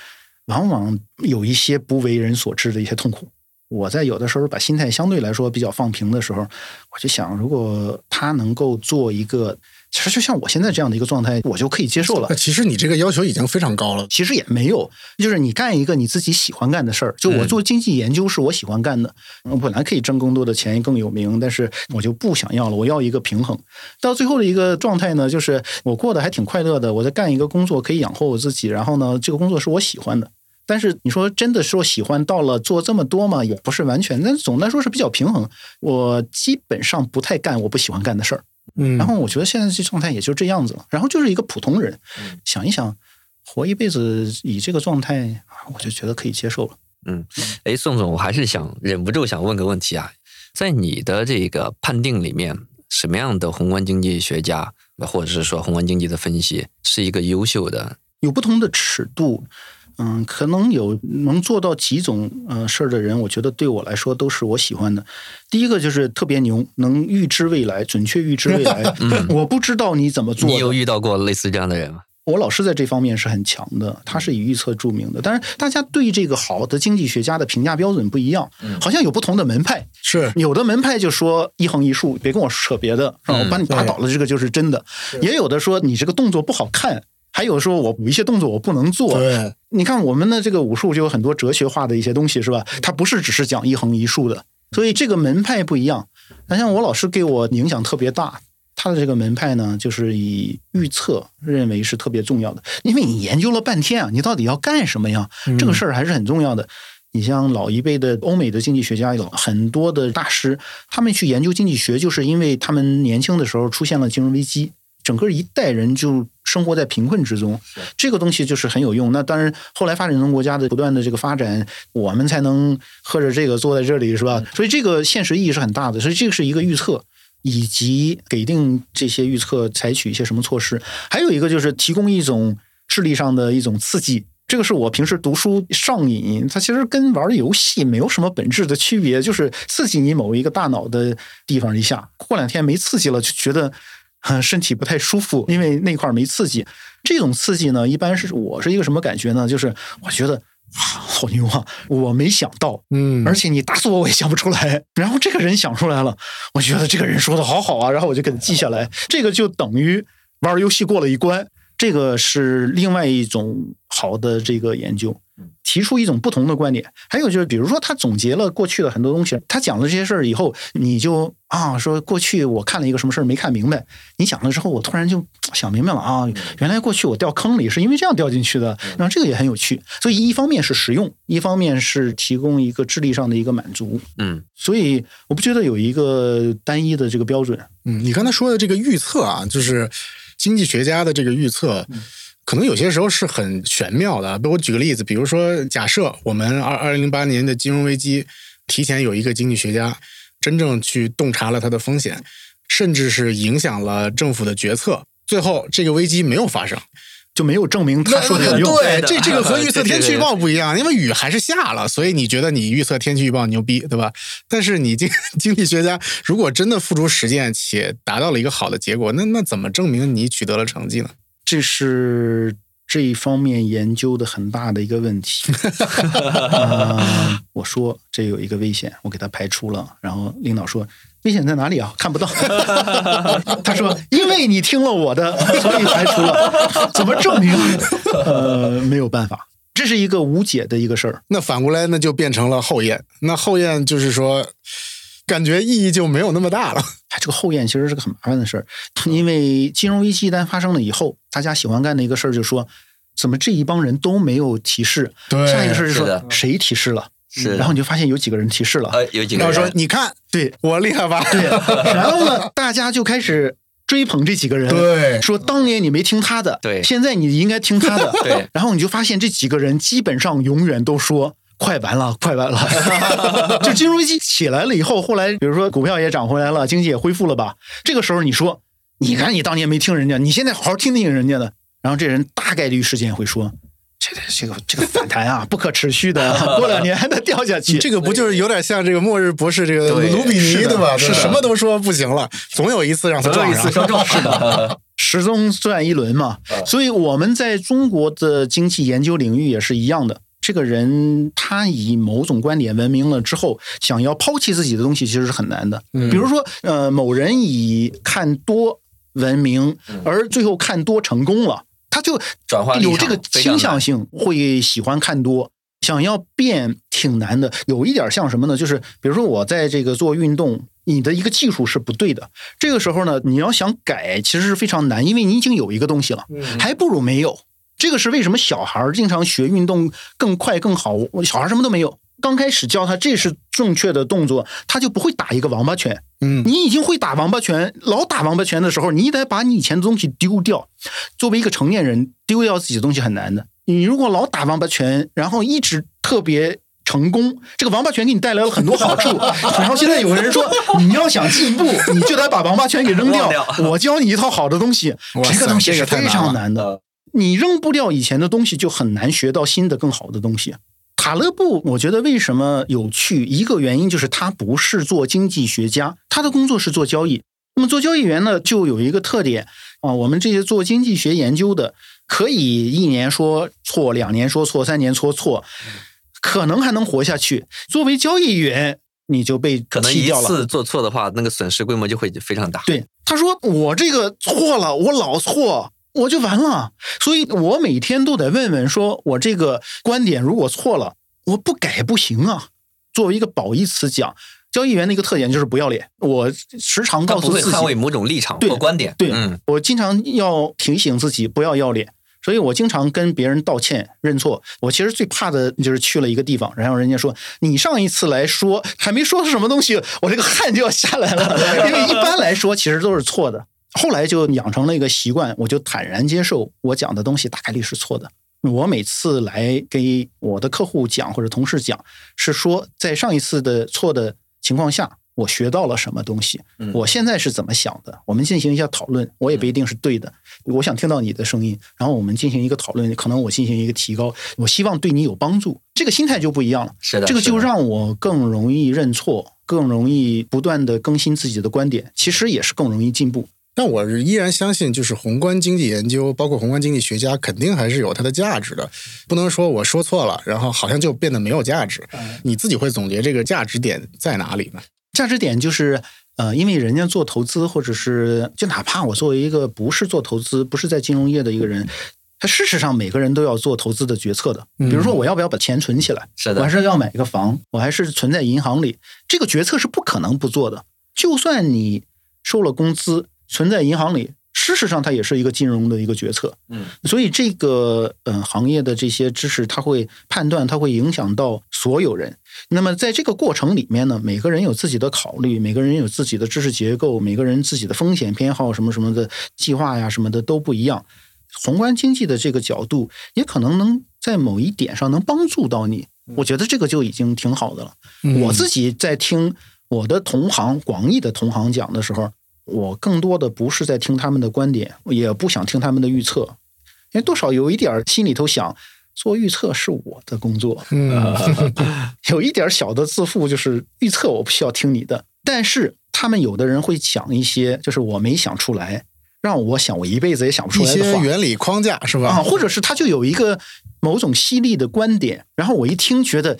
往往有一些不为人所知的一些痛苦。我在有的时候把心态相对来说比较放平的时候，我就想，如果他能够做一个，其实就像我现在这样的一个状态，我就可以接受了那。其实你这个要求已经非常高了。其实也没有，就是你干一个你自己喜欢干的事儿。就我做经济研究是我喜欢干的，我本来可以挣更多的钱，更有名，但是我就不想要了，我要一个平衡。到最后的一个状态呢，就是我过得还挺快乐的，我在干一个工作可以养活我自己，然后呢，这个工作是我喜欢的。但是你说真的说喜欢到了做这么多嘛，也不是完全，但总的来说是比较平衡。我基本上不太干我不喜欢干的事儿。嗯，然后我觉得现在这状态也就这样子了，然后就是一个普通人，想一想，活一辈子以这个状态，我就觉得可以接受了。嗯。哎，宋总，我还是想忍不住想问个问题啊，在你的这个判定里面，什么样的宏观经济学家，或者是说宏观经济的分析，是一个优秀的？有不同的尺度，嗯，可能有能做到几种呃事儿的人，我觉得对我来说都是我喜欢的。第一个就是特别牛，能预知未来，准确预知未来。[laughs] 我不知道你怎么做，你有遇到过类似这样的人吗？我老师在这方面是很强的，他是以预测著名的。但是大家对这个好的经济学家的评价标准不一样，好像有不同的门派。是有的门派就说一横一竖，别跟我扯别的，是吧？我把你打倒了，这个就是真的。也有的说你这个动作不好看，还有说我有一些动作我不能做。对，你看我们的这个武术就有很多哲学化的一些东西，是吧？它不是只是讲一横一竖的，所以这个门派不一样。那像我老师给我影响特别大。他的这个门派呢，就是以预测认为是特别重要的，因为你研究了半天啊，你到底要干什么呀？这个事儿还是很重要的。你像老一辈的欧美的经济学家有很多的大师，他们去研究经济学，就是因为他们年轻的时候出现了金融危机，整个一代人就生活在贫困之中。这个东西就是很有用。那当然，后来发展中国家的不断的这个发展，我们才能喝着这个坐在这里，是吧？所以这个现实意义是很大的。所以这个是一个预测。以及给定这些预测采取一些什么措施，还有一个就是提供一种智力上的一种刺激。这个是我平时读书上瘾，它其实跟玩游戏没有什么本质的区别，就是刺激你某一个大脑的地方一下。过两天没刺激了，就觉得身体不太舒服，因为那块没刺激。这种刺激呢，一般是我是一个什么感觉呢？就是我觉得。好牛啊！我没想到，嗯，而且你打死我我也想不出来。然后这个人想出来了，我觉得这个人说的好好啊，然后我就给他记下来。这个就等于玩游戏过了一关，这个是另外一种好的这个研究。提出一种不同的观点，还有就是，比如说他总结了过去的很多东西，他讲了这些事儿以后，你就啊说过去我看了一个什么事儿没看明白，你讲了之后，我突然就想明白了啊，原来过去我掉坑里是因为这样掉进去的，然后这个也很有趣。所以一方面是实用，一方面是提供一个智力上的一个满足。嗯，所以我不觉得有一个单一的这个标准。嗯，你刚才说的这个预测啊，就是经济学家的这个预测。可能有些时候是很玄妙的。我举个例子，比如说，假设我们二二零零八年的金融危机，提前有一个经济学家真正去洞察了它的风险，甚至是影响了政府的决策，最后这个危机没有发生，就没有证明他说的有用。对，这这个和预测天气预报不一样，因为雨还是下了，所以你觉得你预测天气预报牛逼，对吧？但是你经经济学家如果真的付诸实践且达到了一个好的结果，那那怎么证明你取得了成绩呢？这是这一方面研究的很大的一个问题。[laughs] 我说这有一个危险，我给他排除了。然后领导说危险在哪里啊？看不到。[laughs] 他说因为你听了我的，所以排除了。怎么证明？[laughs] 呃，没有办法，这是一个无解的一个事儿。那反过来，那就变成了后验。那后验就是说。感觉意义就没有那么大了。这个后验其实是个很麻烦的事儿，因为金融危机一旦发生了以后，大家喜欢干的一个事儿就是说，怎么这一帮人都没有提示？对，下一个事儿就说谁提示了？是，然后你就发现有几个人提示了，有几个人说你看，对我厉害吧？对，然后呢，大家就开始追捧这几个人，对，说当年你没听他的，对，现在你应该听他的，对，[laughs] 然后你就发现这几个人基本上永远都说。快完了，[laughs] 快完了！[laughs] 就金融危机起来了以后，后来比如说股票也涨回来了，经济也恢复了吧？这个时候你说，你看你当年没听人家，你现在好好听听人家的。然后这人大概率事件会说，这个这个这个反弹啊，不可持续的，[laughs] 过两年还能掉下去。这个不就是有点像这个末日博士这个卢比尼对吧？是什么都说不行了，总有一次让他撞一次是的，[laughs] [laughs] 始终转一轮嘛。所以我们在中国的经济研究领域也是一样的。这个人他以某种观点闻名了之后，想要抛弃自己的东西其实是很难的。比如说，呃，某人以看多闻名，而最后看多成功了，他就有这个倾向性，会喜欢看多。想要变挺难的，有一点像什么呢？就是比如说我在这个做运动，你的一个技术是不对的，这个时候呢，你要想改其实是非常难，因为你已经有一个东西了，还不如没有。这个是为什么小孩经常学运动更快更好？小孩什么都没有，刚开始教他这是正确的动作，他就不会打一个王八拳。嗯，你已经会打王八拳，老打王八拳的时候，你得把你以前的东西丢掉。作为一个成年人，丢掉自己的东西很难的。你如果老打王八拳，然后一直特别成功，这个王八拳给你带来了很多好处。[laughs] 然后现在有个人说，你要想进步，你就得把王八拳给扔掉。[laughs] 我教你一套好的东西，这个东西是非常难的。你扔不掉以前的东西，就很难学到新的更好的东西。塔勒布，我觉得为什么有趣？一个原因就是他不是做经济学家，他的工作是做交易。那么做交易员呢，就有一个特点啊，我们这些做经济学研究的，可以一年说错，两年说错，三年说错，可能还能活下去。作为交易员，你就被可能一次做错的话，那个损失规模就会非常大。对，他说我这个错了，我老错。我就完了，所以我每天都得问问，说我这个观点如果错了，我不改不行啊。作为一个褒义词讲，交易员的一个特点就是不要脸。我时常告诉自己，捍卫某种立场或观点。对，我经常要提醒自己不要要脸，所以我经常跟别人道歉认错。我其实最怕的就是去了一个地方，然后人家说你上一次来说还没说什么东西，我这个汗就要下来了，因为一般来说其实都是错的。后来就养成了一个习惯，我就坦然接受我讲的东西大概率是错的。我每次来给我的客户讲或者同事讲，是说在上一次的错的情况下，我学到了什么东西，我现在是怎么想的，我们进行一下讨论。我也不一定是对的，我想听到你的声音，然后我们进行一个讨论，可能我进行一个提高，我希望对你有帮助。这个心态就不一样了，是的，这个就让我更容易认错，更容易不断的更新自己的观点，其实也是更容易进步。但我依然相信，就是宏观经济研究，包括宏观经济学家，肯定还是有它的价值的。不能说我说错了，然后好像就变得没有价值。你自己会总结这个价值点在哪里呢？价值点就是，呃，因为人家做投资，或者是就哪怕我作为一个不是做投资、不是在金融业的一个人，他事实上每个人都要做投资的决策的。比如说，我要不要把钱存起来？是的，我还是要买一个房，我还是存在银行里，这个决策是不可能不做的。就算你收了工资。存在银行里，事实上它也是一个金融的一个决策。嗯，所以这个嗯行业的这些知识，它会判断，它会影响到所有人。那么在这个过程里面呢，每个人有自己的考虑，每个人有自己的知识结构，每个人自己的风险偏好什么什么的计划呀什么的都不一样。宏观经济的这个角度，也可能能在某一点上能帮助到你。我觉得这个就已经挺好的了。我自己在听我的同行广义的同行讲的时候。我更多的不是在听他们的观点，也不想听他们的预测，因为多少有一点心里头想做预测是我的工作，[laughs] 有一点小的自负，就是预测我不需要听你的。但是他们有的人会讲一些，就是我没想出来，让我想我一辈子也想不出来的话，原理框架是吧？啊，或者是他就有一个某种犀利的观点，然后我一听觉得，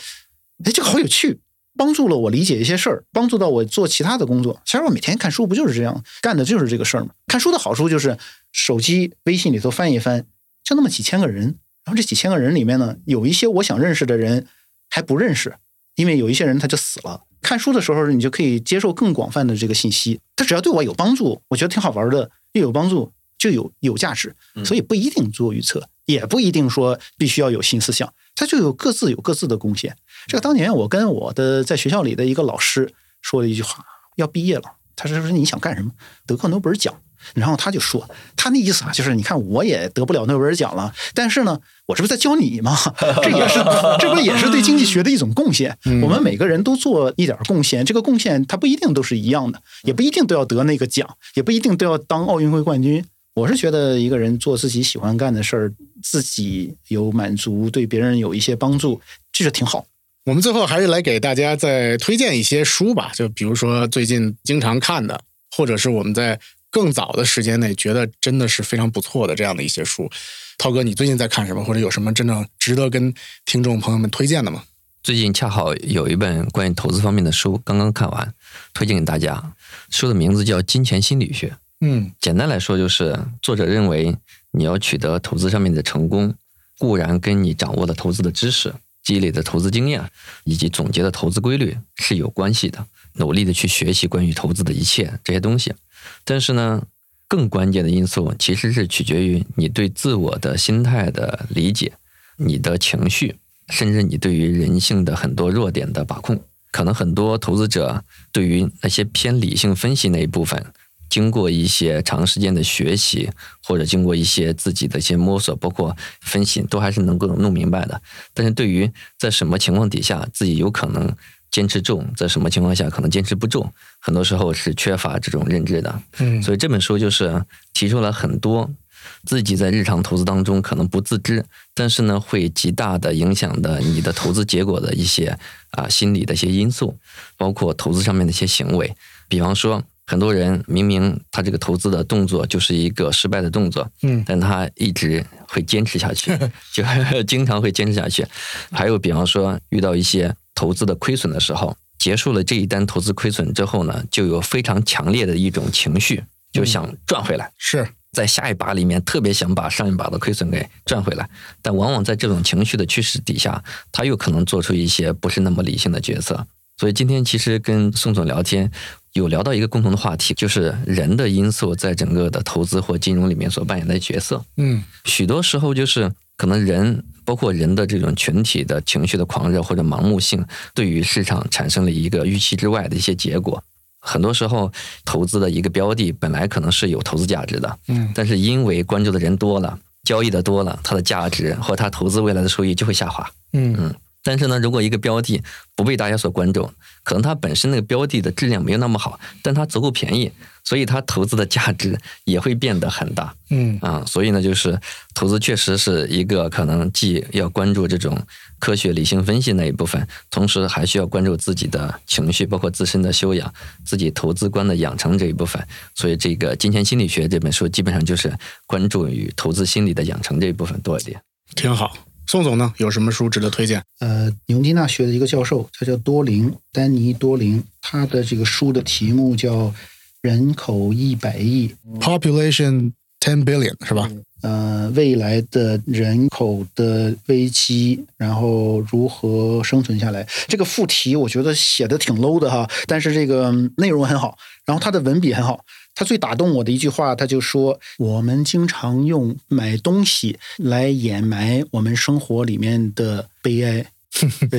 哎，这个好有趣。帮助了我理解一些事儿，帮助到我做其他的工作。其实我每天看书不就是这样干的，就是这个事儿嘛？看书的好处就是手机微信里头翻一翻，就那么几千个人，然后这几千个人里面呢，有一些我想认识的人还不认识，因为有一些人他就死了。看书的时候，你就可以接受更广泛的这个信息，它只要对我有帮助，我觉得挺好玩的，又有帮助就有有价值。所以不一定做预测，也不一定说必须要有新思想，它就有各自有各自的贡献。这个当年我跟我的在学校里的一个老师说了一句话，要毕业了，他说说你想干什么？得个诺贝尔奖。然后他就说，他那意思啊，就是你看我也得不了诺贝尔奖了，但是呢，我这不在教你吗？这也是这不也是对经济学的一种贡献。我们每个人都做一点贡献，这个贡献它不一定都是一样的，也不一定都要得那个奖，也不一定都要当奥运会冠军。我是觉得一个人做自己喜欢干的事儿，自己有满足，对别人有一些帮助，这就挺好。我们最后还是来给大家再推荐一些书吧，就比如说最近经常看的，或者是我们在更早的时间内觉得真的是非常不错的这样的一些书。涛哥，你最近在看什么，或者有什么真正值得跟听众朋友们推荐的吗？最近恰好有一本关于投资方面的书刚刚看完，推荐给大家。书的名字叫《金钱心理学》。嗯，简单来说就是作者认为你要取得投资上面的成功，固然跟你掌握的投资的知识。积累的投资经验以及总结的投资规律是有关系的，努力的去学习关于投资的一切这些东西。但是呢，更关键的因素其实是取决于你对自我的心态的理解、你的情绪，甚至你对于人性的很多弱点的把控。可能很多投资者对于那些偏理性分析那一部分，经过一些长时间的学习，或者经过一些自己的一些摸索，包括分析，都还是能够弄明白的。但是对于在什么情况底下自己有可能坚持住，在什么情况下可能坚持不住，很多时候是缺乏这种认知的。嗯，所以这本书就是提出了很多自己在日常投资当中可能不自知，但是呢会极大的影响的你的投资结果的一些啊心理的一些因素，包括投资上面的一些行为，比方说。很多人明明他这个投资的动作就是一个失败的动作，嗯但他一直会坚持下去，[laughs] 就 [laughs] 经常会坚持下去。还有比方说遇到一些投资的亏损的时候，结束了这一单投资亏损之后呢，就有非常强烈的一种情绪，就想赚回来。是，在下一把里面特别想把上一把的亏损给赚回来，但往往在这种情绪的驱使底下，他又可能做出一些不是那么理性的决策。所以今天其实跟宋总聊天，有聊到一个共同的话题，就是人的因素在整个的投资或金融里面所扮演的角色。嗯许多时候就是可能人，包括人的这种群体的情绪的狂热或者盲目性，对于市场产生了一个预期之外的一些结果。很多时候，投资的一个标的本来可能是有投资价值的，嗯但是因为关注的人多了，交易的多了，它的价值或它投资未来的收益就会下滑。嗯但是呢，如果一个标的不被大家所关注，可能它本身那个标的的质量没有那么好，但它足够便宜，所以它投资的价值也会变得很大嗯啊。所以呢，就是投资确实是一个可能既要关注这种科学理性分析那一部分，同时还需要关注自己的情绪，包括自身的修养、自己投资观的养成这一部分。所以这个《金钱心理学》这本书基本上就是关注于投资心理的养成这一部分多一点。挺好。宋总呢，有什么书值得推荐？呃，牛津大学的一个教授，他叫多林，丹尼多林，他的这个书的题目叫《人口一百亿》，Population Ten Billion 是吧？呃，未来的人口的危机，然后如何生存下来？这个副题我觉得写的挺 low 的哈，但是这个内容很好，然后他的文笔很好。他最打动我的一句话，他就说：“我们经常用买东西来掩埋我们生活里面的悲哀。”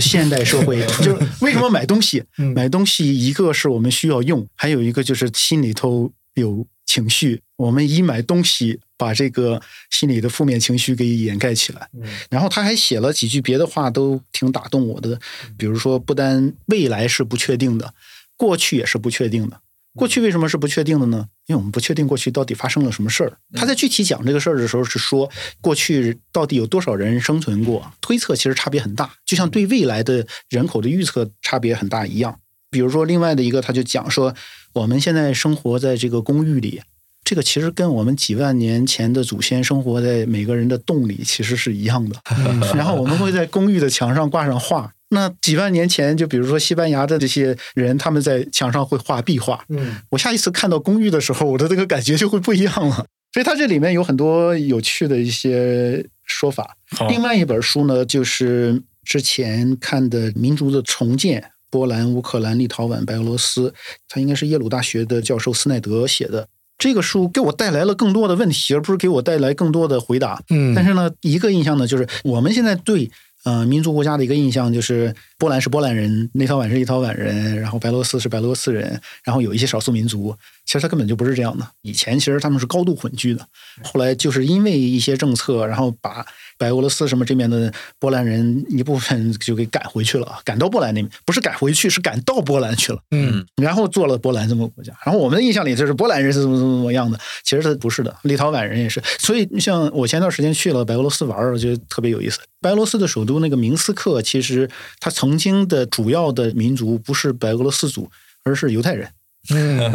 现代社会 [laughs] 就是为什么买东西？买东西一个是我们需要用，还有一个就是心里头有情绪。我们以买东西把这个心里的负面情绪给掩盖起来。然后他还写了几句别的话，都挺打动我的。比如说，不单未来是不确定的，过去也是不确定的。过去为什么是不确定的呢？因为我们不确定过去到底发生了什么事儿。他在具体讲这个事儿的时候是说，过去到底有多少人生存过，推测其实差别很大，就像对未来的人口的预测差别很大一样。比如说，另外的一个他就讲说，我们现在生活在这个公寓里，这个其实跟我们几万年前的祖先生活在每个人的洞里其实是一样的。[laughs] 然后我们会在公寓的墙上挂上画。那几万年前，就比如说西班牙的这些人，他们在墙上会画壁画。嗯我下一次看到公寓的时候，我的这个感觉就会不一样了。所以它这里面有很多有趣的一些说法。另外一本书呢，就是之前看的《民族的重建》，波兰、乌克兰、立陶宛、白俄罗斯，他应该是耶鲁大学的教授斯奈德写的。这个书给我带来了更多的问题，而不是给我带来更多的回答。嗯，但是呢，一个印象呢，就是我们现在对嗯民族国家的一个印象就是波兰是波兰人，立陶宛是立陶宛人，然后白罗斯是白罗斯人，然后有一些少数民族。其实它根本就不是这样的。以前其实他们是高度混居的，后来就是因为一些政策，然后把白俄罗斯什么这边的波兰人一部分就给赶回去了，赶到波兰那边，不是赶回去，是赶到波兰去了。嗯然后做了波兰这么个国家。然后我们的印象里就是波兰人是怎么怎么怎么样的，其实他不是的，立陶宛人也是。所以像我前段时间去了白俄罗斯玩，我觉得特别有意思。白俄罗斯的首都那个明斯克，其实它曾经的主要的民族不是白俄罗斯族，而是犹太人。嗯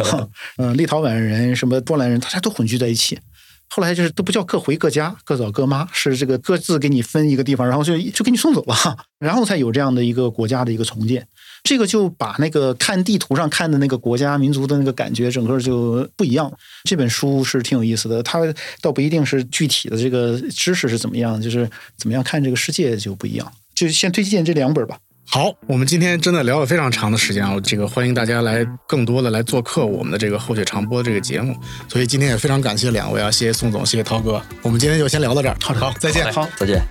嗯，立陶宛人、什么波兰人，大家都混居在一起。后来就是都不叫各回各家，各找各妈，是这个各自给你分一个地方，然后就就给你送走了，[laughs] 然后才有这样的一个国家的一个重建。这个就把那个看地图上看的那个国家民族的那个感觉，整个就不一样。这本书是挺有意思的，它倒不一定是具体的这个知识是怎么样，就是怎么样看这个世界就不一样。就先推荐这两本吧。好，我们今天真的聊了非常长的时间啊，这个欢迎大家来更多的来做客我们的这个后雪长播这个节目，所以今天也非常感谢两位啊，谢谢宋总，谢谢涛哥，我们今天就先聊到这儿，好，好，再见。好。再见。